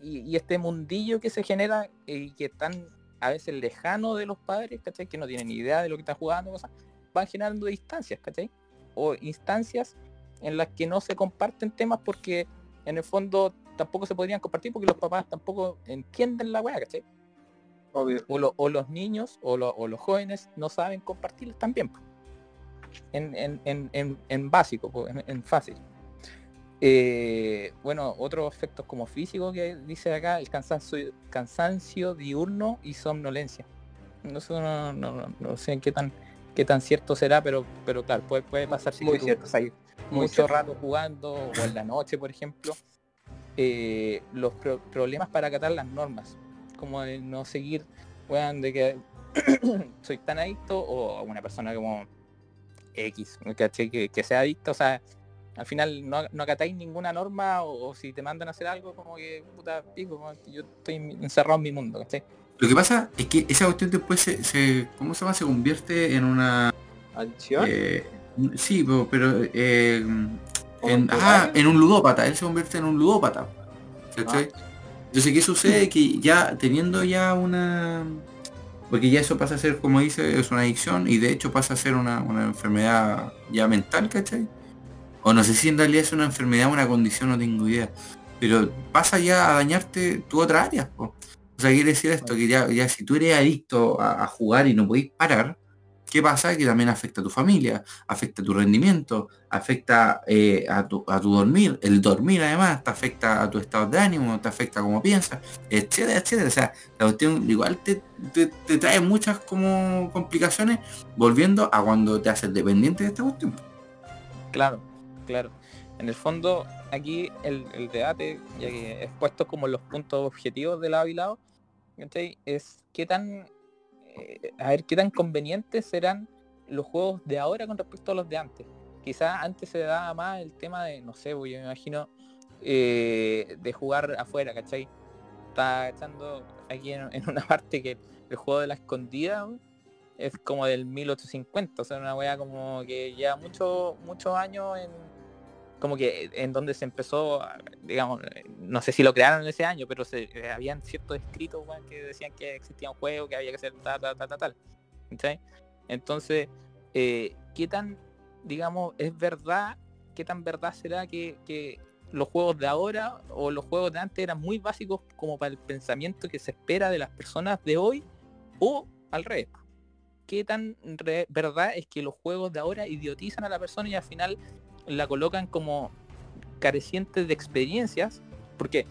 y, y este mundillo que se genera y que están a veces lejano de los padres, ¿cachai? Que no tienen ni idea de lo que están jugando, cosas, van generando distancias, ¿cachai? O instancias en las que no se comparten temas porque en el fondo tampoco se podrían compartir porque los papás tampoco entienden la weá, ¿cachai? Obvio. o, lo- o los niños o, lo- o los jóvenes no saben compartirlos también en, en, en, en, en básico en fácil Eh, bueno otros efectos como físicos que dice acá el cansancio cansancio diurno y somnolencia no sé, no, no, no- sé qué tan qué tan cierto será pero pero claro puede, puede pasar si Muy cierto. ahí mucho cierto. rato jugando o en la noche por ejemplo eh, los pro- problemas para acatar las normas como de no seguir weón, de que <coughs> soy tan adicto o una persona como X. Que, que sea adicto, o sea, al final no, no acatáis ninguna norma o, o si te mandan a hacer algo como que puta pico, como que yo estoy encerrado en mi mundo, ¿cachai? Lo que pasa es que esa cuestión después se, se- ¿cómo se llama? Se convierte en una... ¿Adicción? eh, sí, pero, eh, ¿Como en, un ah, en un ludópata, él se convierte en un ludópata. ¿cachai? Entonces, ¿qué sucede? Que ya teniendo ya una... Porque ya eso pasa a ser, como dice, es una adicción y de hecho pasa a ser una, una enfermedad ya mental, ¿cachai? O no sé si en realidad es una enfermedad, una condición, no tengo idea. Pero pasa ya a dañarte tu otra área. po. O sea, quiere decir esto, que ya, ya si tú eres adicto a, jugar y no podéis parar, ¿qué pasa? Que también afecta a tu familia, afecta a tu rendimiento, afecta eh, a, tu, a tu dormir. El dormir además te afecta a tu estado de ánimo, te afecta a cómo piensas, etcétera, etcétera. O sea, la cuestión igual te, te, te trae muchas como complicaciones volviendo a cuando te haces dependiente de esta cuestión. Claro, claro. En el fondo, aquí el, debate, ya que es puesto como los puntos objetivos de lado y lado, ¿cachai? es qué tan, eh, a ver, qué tan convenientes serán los juegos de ahora con respecto a los de antes. Quizás antes se daba más el tema de, no sé, pues, yo me imagino, eh, de jugar afuera, ¿cachai? Está echando aquí en, una <laughs> parte que el juego de la escondida, es como del 1850, o sea, una wea como que lleva muchos muchos años en como que en donde se empezó, digamos, no sé si lo crearon ese año, pero se, eh, habían ciertos escritos que decían que existía un juego, que había que hacer tal, tal, tal, tal, tal. ¿cachai? Entonces, eh, ¿qué tan, digamos, es verdad, qué tan verdad será que, que los juegos de ahora o los juegos de antes eran muy básicos como para el pensamiento que se espera de las personas de hoy o al revés? qué tan verdad es que los juegos de ahora idiotizan a la persona y al final la colocan como carecientes de experiencias, porque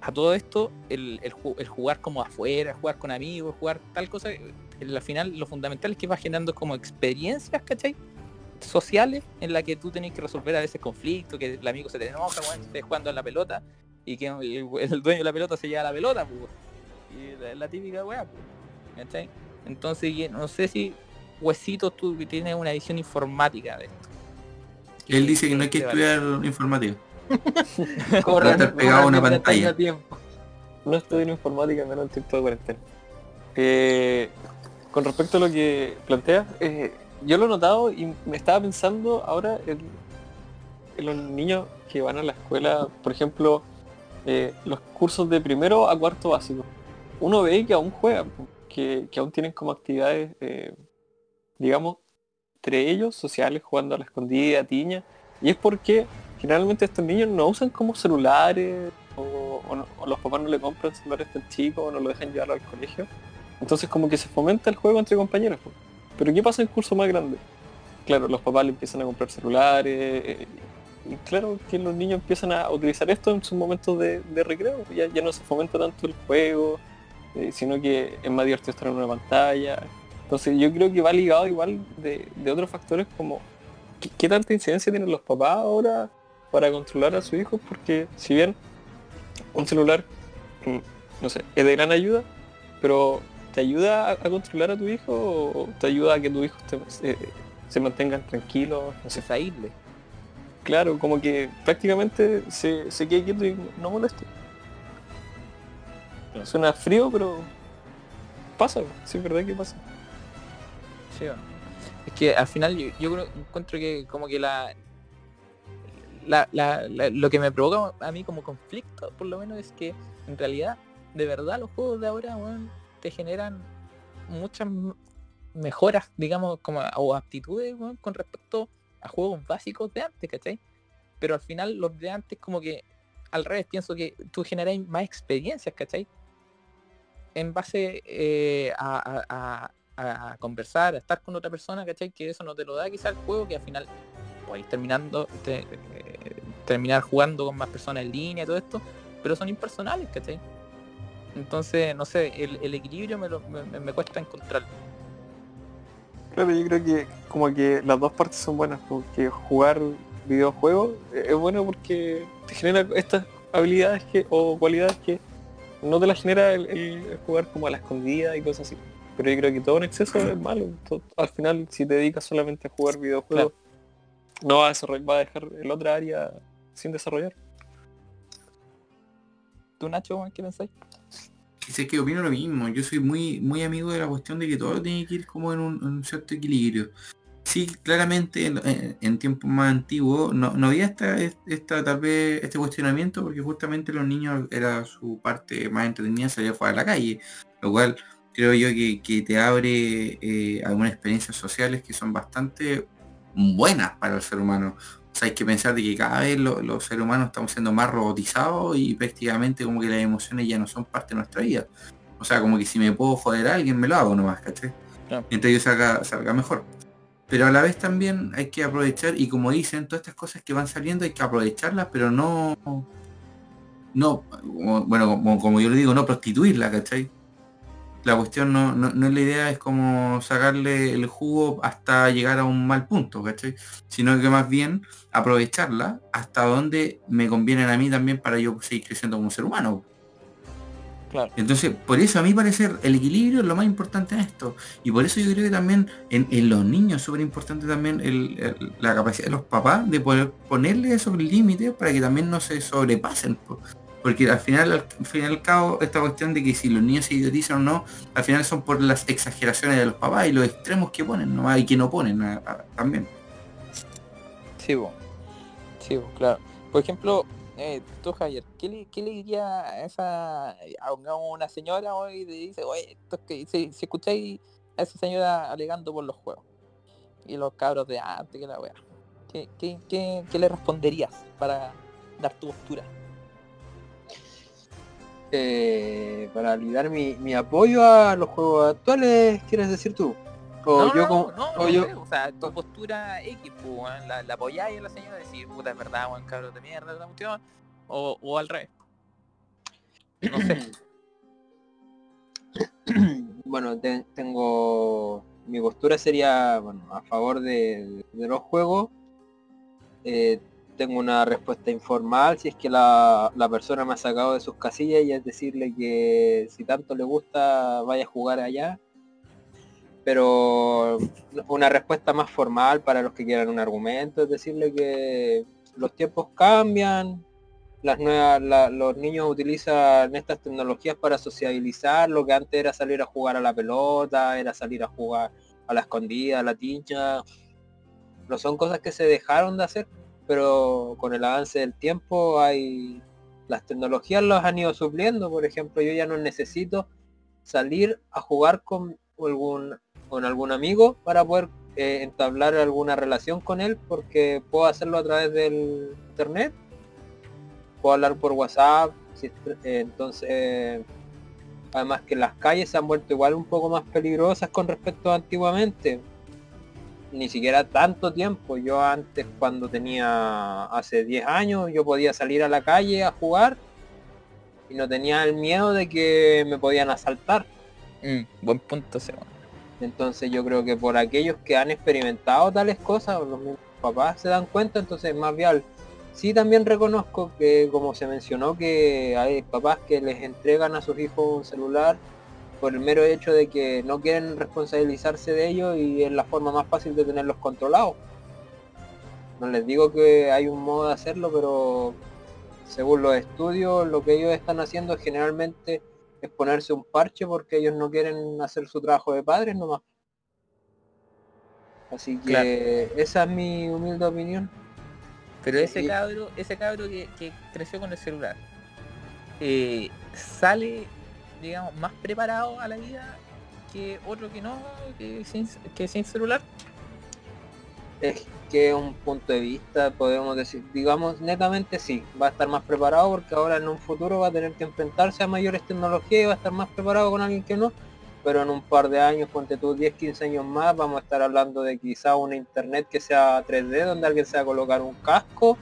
a todo esto el, el ju- el jugar como afuera, jugar con amigos, jugar tal cosa, eh, al final lo fundamental que va generando como experiencias, ¿cachai? sociales en la que tú tenés que resolver a veces conflictos, que el amigo se te enoja, weón, estés jugando a la pelota y que el, dueño de la pelota se lleva la pelota, pues, y la, la típica weá, pues, ¿cachai? Entonces, no sé si Huesito tú tienes una visión informática de esto. Él dice que no hay que estudiar informática. <laughs> Corran, estar pegado a una pantalla. No estudio en informática menos en tiempo de cuarentena. Eh, con respecto a lo que planteas, eh, yo lo he notado y me estaba pensando ahora en, en los niños que van a la escuela, por ejemplo, eh, los cursos de primero a cuarto básico. Uno ve que aún juegan, que, que aún tienen como actividades, eh, digamos, entre ellos, sociales, jugando a la escondida, tiña, y es porque generalmente estos niños no usan como celulares o, no- o los papás no le compran celulares tan chicos o no lo dejan llevarlo al colegio. Entonces como que se fomenta el juego entre compañeros. Pero ¿qué pasa en cursos más grandes? Claro, los papás le empiezan a comprar celulares eh, y claro que los niños empiezan a utilizar esto en sus momentos de, de recreo. Ya, ya no se fomenta tanto el juego, eh, sino que es más divertido estar en una pantalla. Entonces yo creo que va ligado igual de, de otros factores como ¿qué, qué tanta incidencia tienen los papás ahora para controlar a sus hijos? Porque si bien un celular, mm, no sé, es de gran ayuda, pero ¿te ayuda a, a controlar a tu hijo o te ayuda a que tu hijo te- eh, se mantengan tranquilos? No sé, isla. claro, como que prácticamente se, se quede quieto y no molesta. Claro. Suena frío, pero pasa, sí es verdad que pasa. Es que al final yo, yo creo- encuentro que como que la, la, lo que me provoca a mí como conflicto, por lo menos, es que en realidad, de verdad, los juegos de ahora te generan muchas mejoras, digamos, como o aptitudes con respecto a juegos básicos de antes, ¿cachai? Pero al final los de antes como que al revés pienso que tú generas más experiencias, ¿cachai? en base eh, a- a conversar, a estar con otra persona, ¿cachai? Que eso no te lo da quizá el juego, que al final podéis terminando, te- eh, terminar jugando con más personas en línea y todo esto, pero son impersonales, ¿cachai? Entonces, no sé, el, equilibrio me, cuesta encontrarlo. Claro, yo creo que como que las dos partes son buenas, porque jugar videojuegos es bueno porque te genera estas habilidades que, o cualidades que no te las genera el jugar como a la escondida y cosas así. Pero yo creo que todo en exceso es <laughs> malo. Al final, si te dedicas solamente a jugar videojuegos, no vas a desarrollar, vas a dejar el otra área sin desarrollar. ¿Tú, Nacho, qué pensáis? Sé que opino lo mismo. Yo soy muy, muy amigo de la cuestión de que todo tiene que ir como en un, en un cierto equilibrio. Sí, claramente en, tiempos más antiguos no, no había esta, esta, tal vez este cuestionamiento porque justamente los niños era su parte más entretenida salir fuera a la calle. Lo cual creo yo que, que te abre eh, algunas experiencias sociales que son bastante buenas para el ser humano. O sea, hay que pensar de que cada vez lo- los seres humanos estamos siendo más robotizados y prácticamente como que las emociones ya no son parte de nuestra vida. O sea, como que si me puedo joder a alguien, me lo hago nomás, ¿cachai? Claro. Mientras yo salga, salga mejor. Pero a la vez también hay que aprovechar, y como dicen, todas estas cosas que van saliendo hay que aprovecharlas, pero no... No, bueno, como, como yo le digo, no prostituirla, ¿cachai? La cuestión no, no, no es la idea, es como sacarle el jugo hasta llegar a un mal punto, ¿cachai? Sino que más bien aprovecharla hasta donde me conviene a mí también para yo seguir creciendo como ser humano. Claro. Entonces, por eso a mi parecer el equilibrio es lo más importante en esto. Y por eso yo creo que también en, en los niños es súper importante también el- el- la capacidad de los papás de poder ponerle esos límites para que también no se sobrepasen. po. Porque al final, al final y al cabo, esta cuestión de que si los niños se idiotizan o no, al final son por las exageraciones de los papás y los extremos que ponen, nomás y que no ponen también. Sí, bo. Sí, bo, claro. Por ejemplo, eh, tú, Javier, ¿qué le, qué le diría a esa a una- señora hoy te dice, oye, si, si escucháis a esa señora alegando por los juegos y los cabros de antes que la wea? ¿Qué, qué, qué, qué le responderías para dar tu postura? Eh, para validar mi, mi apoyo a los juegos actuales, ¿quieres decir tú? O no, yo como... no, o yo... o sea, tu postura X, pues, la, la apoyáis a la señora y decir, puta, es verdad, buen cabros de mierda, la cuestión, o, o al revés. No sé. <clears throat> bueno, te- tengo... Mi postura sería, bueno, a favor de, de los juegos. Eh, tengo una respuesta informal si es que la, la persona me ha sacado de sus casillas y es decirle que si tanto le gusta vaya a jugar allá. Pero una respuesta más formal para los que quieran un argumento es decirle que los tiempos cambian, las nuevas, los niños utilizan estas tecnologías para sociabilizar, lo que antes era salir a jugar a la pelota, era salir a jugar a la escondida, a la tincha. No son cosas que se dejaron de hacer, pero con el avance del tiempo hay las tecnologías los han ido supliendo. Por ejemplo, yo ya no necesito salir a jugar con algún con algún amigo para poder eh, entablar alguna relación con él porque puedo hacerlo a través del internet puedo hablar por WhatsApp, eh, entonces además que las calles se han vuelto igual un poco más peligrosas con respecto a antiguamente. Ni siquiera tanto tiempo. Yo antes cuando tenía hace 10 años yo podía salir a la calle a jugar y no tenía el miedo de que me podían asaltar. Mm, buen punto weón. Entonces yo creo que por aquellos que han experimentado tales cosas, los mismos papás se dan cuenta, entonces es más viable. Sí también reconozco que como se mencionó que hay papás que les entregan a sus hijos un celular por el mero hecho de que no quieren responsabilizarse de ellos y es la forma más fácil de tenerlos controlados. No les digo que hay un modo de hacerlo, pero según los estudios lo que ellos están haciendo generalmente es ponerse un parche porque ellos no quieren hacer su trabajo de padres nomás. Así que Claro. esa es mi humilde opinión. Pero ese Sí. cabro, ese cabro que, que creció con el celular, eh, sale, digamos, más preparado a la vida que otro que no, que sin, celular. Es que un punto de vista, podemos decir, digamos, netamente sí, va a estar más preparado porque ahora en un futuro va a tener que enfrentarse a mayores tecnologías y va a estar más preparado con alguien que no, pero en un par de años, ponte tú 10, 15 años más, vamos a estar hablando de quizá una internet que sea 3D, donde alguien se va a colocar un casco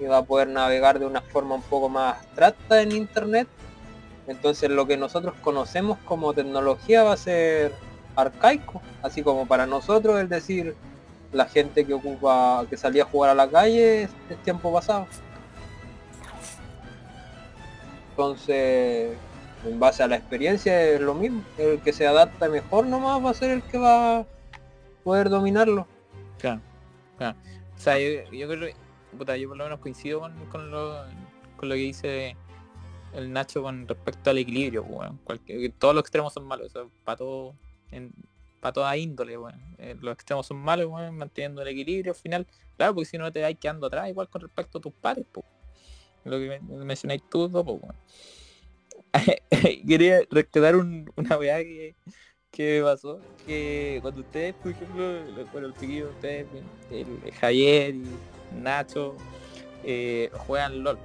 y va a poder navegar de una forma un poco más abstracta en internet. Entonces lo que nosotros conocemos como tecnología va a ser arcaico, así como para nosotros es decir, la gente que ocupa, que salía a jugar a la calle es, tiempo pasado. Entonces, en base a la experiencia es lo mismo. El que se adapta mejor nomás va a ser el que va a poder dominarlo. Claro, claro. O sea, yo, creo que, yo por lo menos coincido con lo que dice el Nacho con respecto al equilibrio, pues, weón. Cualquier- todos los extremos son malos, para todo, para toda índole, weón. Eh, los extremos son malos, weón, manteniendo el equilibrio al final. Claro, porque si no te vas quedando atrás igual con respecto a tus pares, pues. Lo que men- mencionáis tú, dos, pues, weón. <laughs> Quería rescatar un- una weá que, me pasó, que cuando ustedes, por ejemplo, lo- bueno, el chiquillo, ustedes, el, Javier y Nacho, eh, juegan LOL.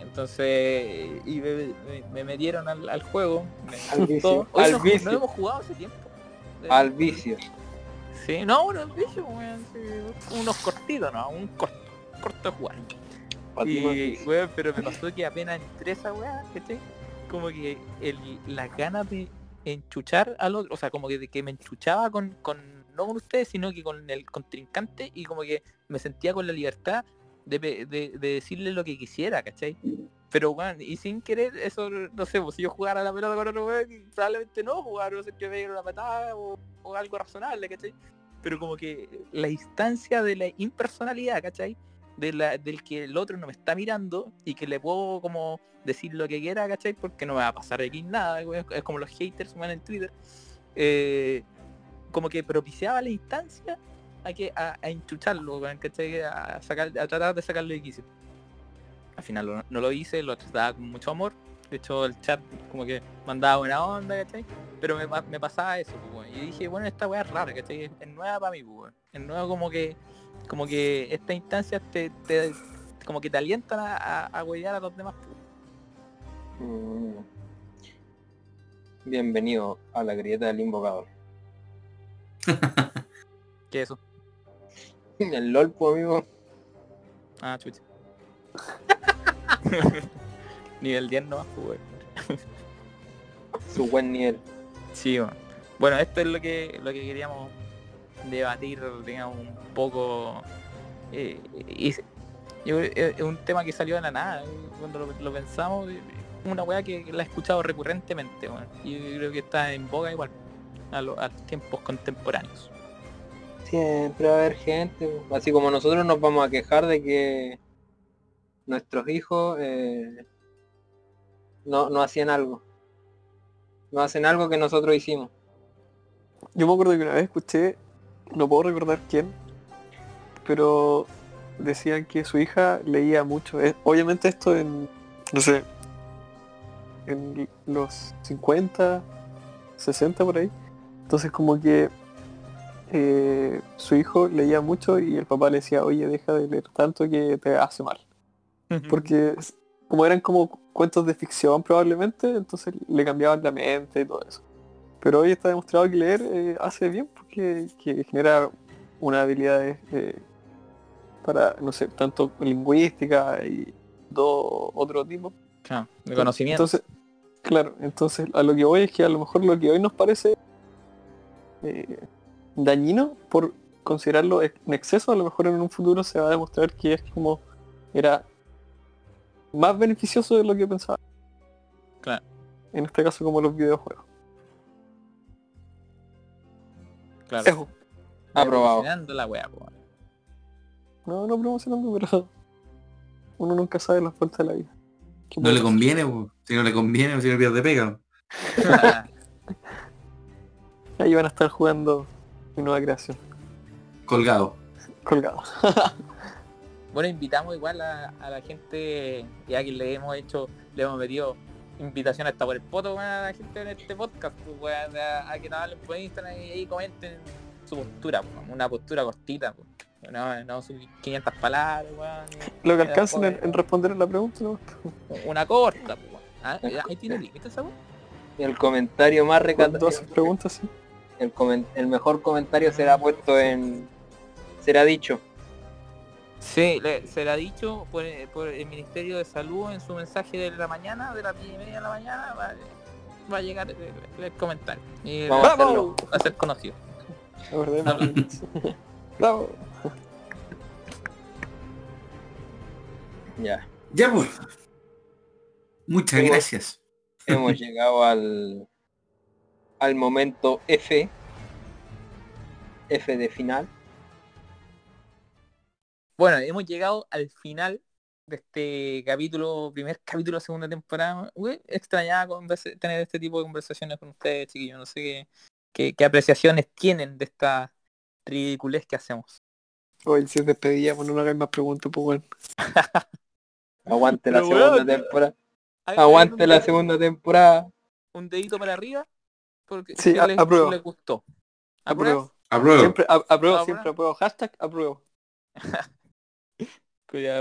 Entonces, y me, me- me metieron al, al juego, me Al gustó. vicio, Hoy al no, vicio. no hemos jugado hace tiempo. Al vicio. Sí, no, unos vicios, weón, sí, unos cortitos, no, un corto, corto de jugar. Y, weón, pero me pasó que apenas entré esa weá, ¿cachai? Como que el, las ganas de enchuchar al otro, o sea, como que, de que me enchuchaba con, con, no con ustedes, sino que con el contrincante y como que me sentía con la libertad de, decirle lo que quisiera, ¿cachai? Pero weón, y sin querer, eso, no sé, pues si yo jugara la pelota con otro weón, probablemente no jugar, no sé, que me una patada o, o algo razonable, ¿cachai? Pero como que la instancia de la impersonalidad, ¿cachai? de la, del que el otro no me está mirando y que le puedo como decir lo que quiera, ¿cachai? Porque no me va a pasar aquí nada, güey, es como los haters weón, en Twitter. eh, como que propiciaba la instancia a que a, a enchucharlo, ¿cachai? A, sacar, a tratar de sacarle de quicio. Al final lo- no lo hice, lo trataba con mucho amor. De hecho el chat como que mandaba buena onda, ¿cachai? Pero me, pa- me pasaba eso, pues. Y dije, bueno, esta weá es rara, ¿cachai? Es, nueva para mí, pues. Es nueva como que como que estas instancias te, te- como que te alientan a, a, a huellar a los demás. pues. Mm. Bienvenido a la grieta del invocador. ¿Qué es eso? El LOL, pues, amigo. Ah, chucha. <laughs> Nivel 10 nomás, pues, weón. Su buen nivel. Sí, weón. Bueno, esto es lo que lo que queríamos debatir, digamos, un poco. eh, y yo que es un tema que salió de la nada, eh, cuando lo, lo pensamos, eh, una weá que la he escuchado recurrentemente, weón. Y yo creo que está en boga igual a, a los tiempos contemporáneos. Siempre va a haber gente, así como nosotros nos vamos a quejar de que nuestros hijos eh, no, no hacían algo. No hacen algo que nosotros hicimos. Yo me acuerdo que una vez escuché, no puedo recordar quién, pero decían que su hija leía mucho. Obviamente esto en, no sé, en los 50, 60 por ahí. Entonces como que eh, su hijo leía mucho y el papá le decía, oye, deja de leer tanto que te hace mal. Porque como eran como cuentos de ficción probablemente, entonces le cambiaban la mente y todo eso. Pero hoy está demostrado que leer eh, hace bien porque que genera una habilidad eh, para, no sé, tanto lingüística y todo otro tipo. De conocimiento. Entonces, claro, entonces a lo que voy es que a lo mejor lo que hoy nos parece eh, dañino por considerarlo en exceso, a lo mejor en un futuro se va a demostrar que es como era más beneficioso de lo que pensaba. Claro. En este caso como los videojuegos. claro. Eso. Aprobado. La wea. No, no promocionando, pero <laughs> uno nunca sabe las vueltas de la vida. ¿Qué No le conviene, po. si no le conviene, si no pierde pega. <laughs> Ahí van a estar jugando mi nueva creación. Colgado. Colgado. <laughs> Bueno, invitamos igual a, a la gente, ya que le hemos hecho, le hemos metido invitación hasta por el poto a la gente en este podcast, pues, a, a que nos hablen por Instagram y ahí comenten su postura, pues, una postura cortita. pues. No, no, son 500 palabras, weón. Lo que alcancen en, responder a la pregunta, ¿no? Una corta, pues. Ah, Ahí tiene <laughs> límites esa. Y el comentario más recatado. 12 preguntas, sí. El, mejor comentario será puesto en. Será dicho. Sí, le- se le ha dicho por, por el Ministerio de Salud en su mensaje de la mañana, de las 10 y media de la mañana, va, va a llegar el, el- el comentario. Y Vamos a va hacerlo. a ser conocido. <laughs> Bravo. Ya. Ya pues. Muchas Hemos- gracias. Hemos llegado al. Al momento F. F de final. Bueno, hemos llegado al final de este capítulo, primer capítulo segunda temporada. Uy, extrañaba tener este tipo de conversaciones con ustedes, chiquillos. No sé qué, qué, qué apreciaciones tienen de esta ridiculez que hacemos. Oye, si es despedida, pues no me hagáis más preguntas, pues bueno. <laughs> Aguante la Pero, segunda temporada. Aguante la segunda temporada. Un dedito para arriba, porque Sí, si a- les, apruebo. les gustó. Apruebo. Apruebo. Siempre a- apruebo, siempre apruebo. Hashtag apruebo. <laughs>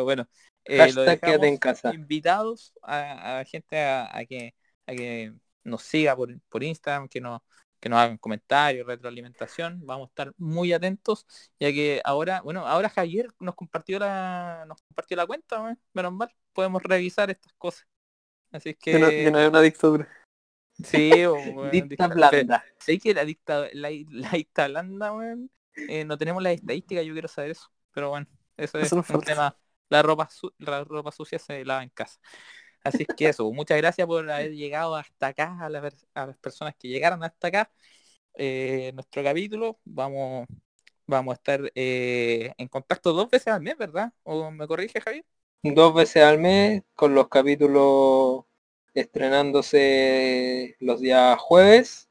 Bueno, eh, lo Hashtag quédate en dejamos casa. invitados a, a la gente a, a que a que nos siga por, por Instagram, que nos que nos hagan comentarios, retroalimentación, vamos a estar muy atentos, ya que ahora, bueno, ahora Javier nos compartió la nos compartió la cuenta, ¿no? menos mal, podemos revisar estas cosas. Así Que no, que que no es una dictadura. Sí, o, bueno, Dicta dicta- blanda. Sé que la dicta, la, la dicta blanda, weón, eh, no tenemos las estadísticas, yo quiero saber eso. Pero bueno, eso es un falta. tema. La ropa, su- la ropa sucia se lava en casa. Así que eso, muchas gracias por haber llegado hasta acá, a, la a las personas que llegaron hasta acá. eh, nuestro capítulo, vamos, vamos a estar eh, en contacto dos veces al mes, ¿verdad? ¿O me corrige, Javier? Dos veces al mes con los capítulos estrenándose los días jueves.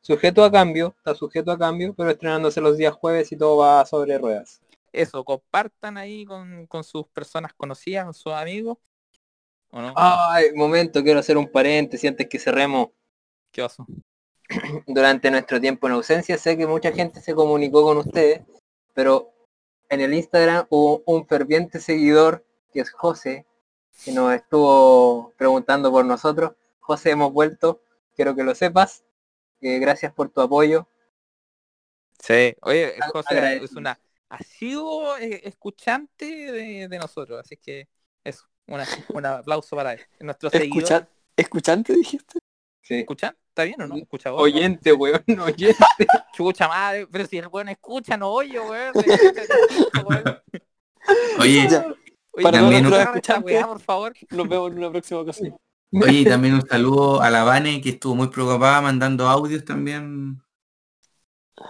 Sujeto a cambio, está sujeto a cambio, pero estrenándose los días jueves y todo va sobre ruedas. Eso, compartan ahí con, con sus personas conocidas, con sus amigos. ¿O no? Ay, momento, quiero hacer un paréntesis antes que cerremos. ¿Qué pasó? <clears throat> Durante nuestro tiempo en ausencia sé que mucha gente se comunicó con ustedes, pero en el Instagram hubo un ferviente seguidor que es José, que nos estuvo preguntando por nosotros. José, hemos vuelto, quiero que lo sepas. Eh, gracias por tu apoyo. Sí, oye, Ag- José agradecido. es una asiduo eh, escuchante de, de nosotros, así que eso, una, un aplauso para él. Nuestro seguidor, Escucha, ¿Escuchante dijiste? Sí. ¿escuchan? ¿Está bien o no? ¿Escucha vos? Oyente, weón, <laughs> oyente. Chucha madre, pero si el weón escucha, no oye, weón. <laughs> Oye, Ya. Oye, Para ¿no también escuchantes. weá, por favor. Nos vemos en una próxima ocasión. oye, y también un saludo a la Vane que estuvo muy preocupada mandando audios también.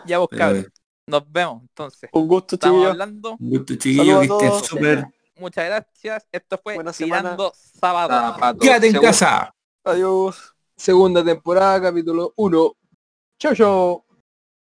Ya vos, cabros. Nos vemos, entonces. Un gusto, Estamos chiquillos. hablando. un gusto chiquillo, que estén súper. Muchas gracias. Esto fue Buena. Tirando Sábado. Zapato. Quédate en Segunda- casa. Adiós. Segunda temporada, capítulo 1. Chau, chau.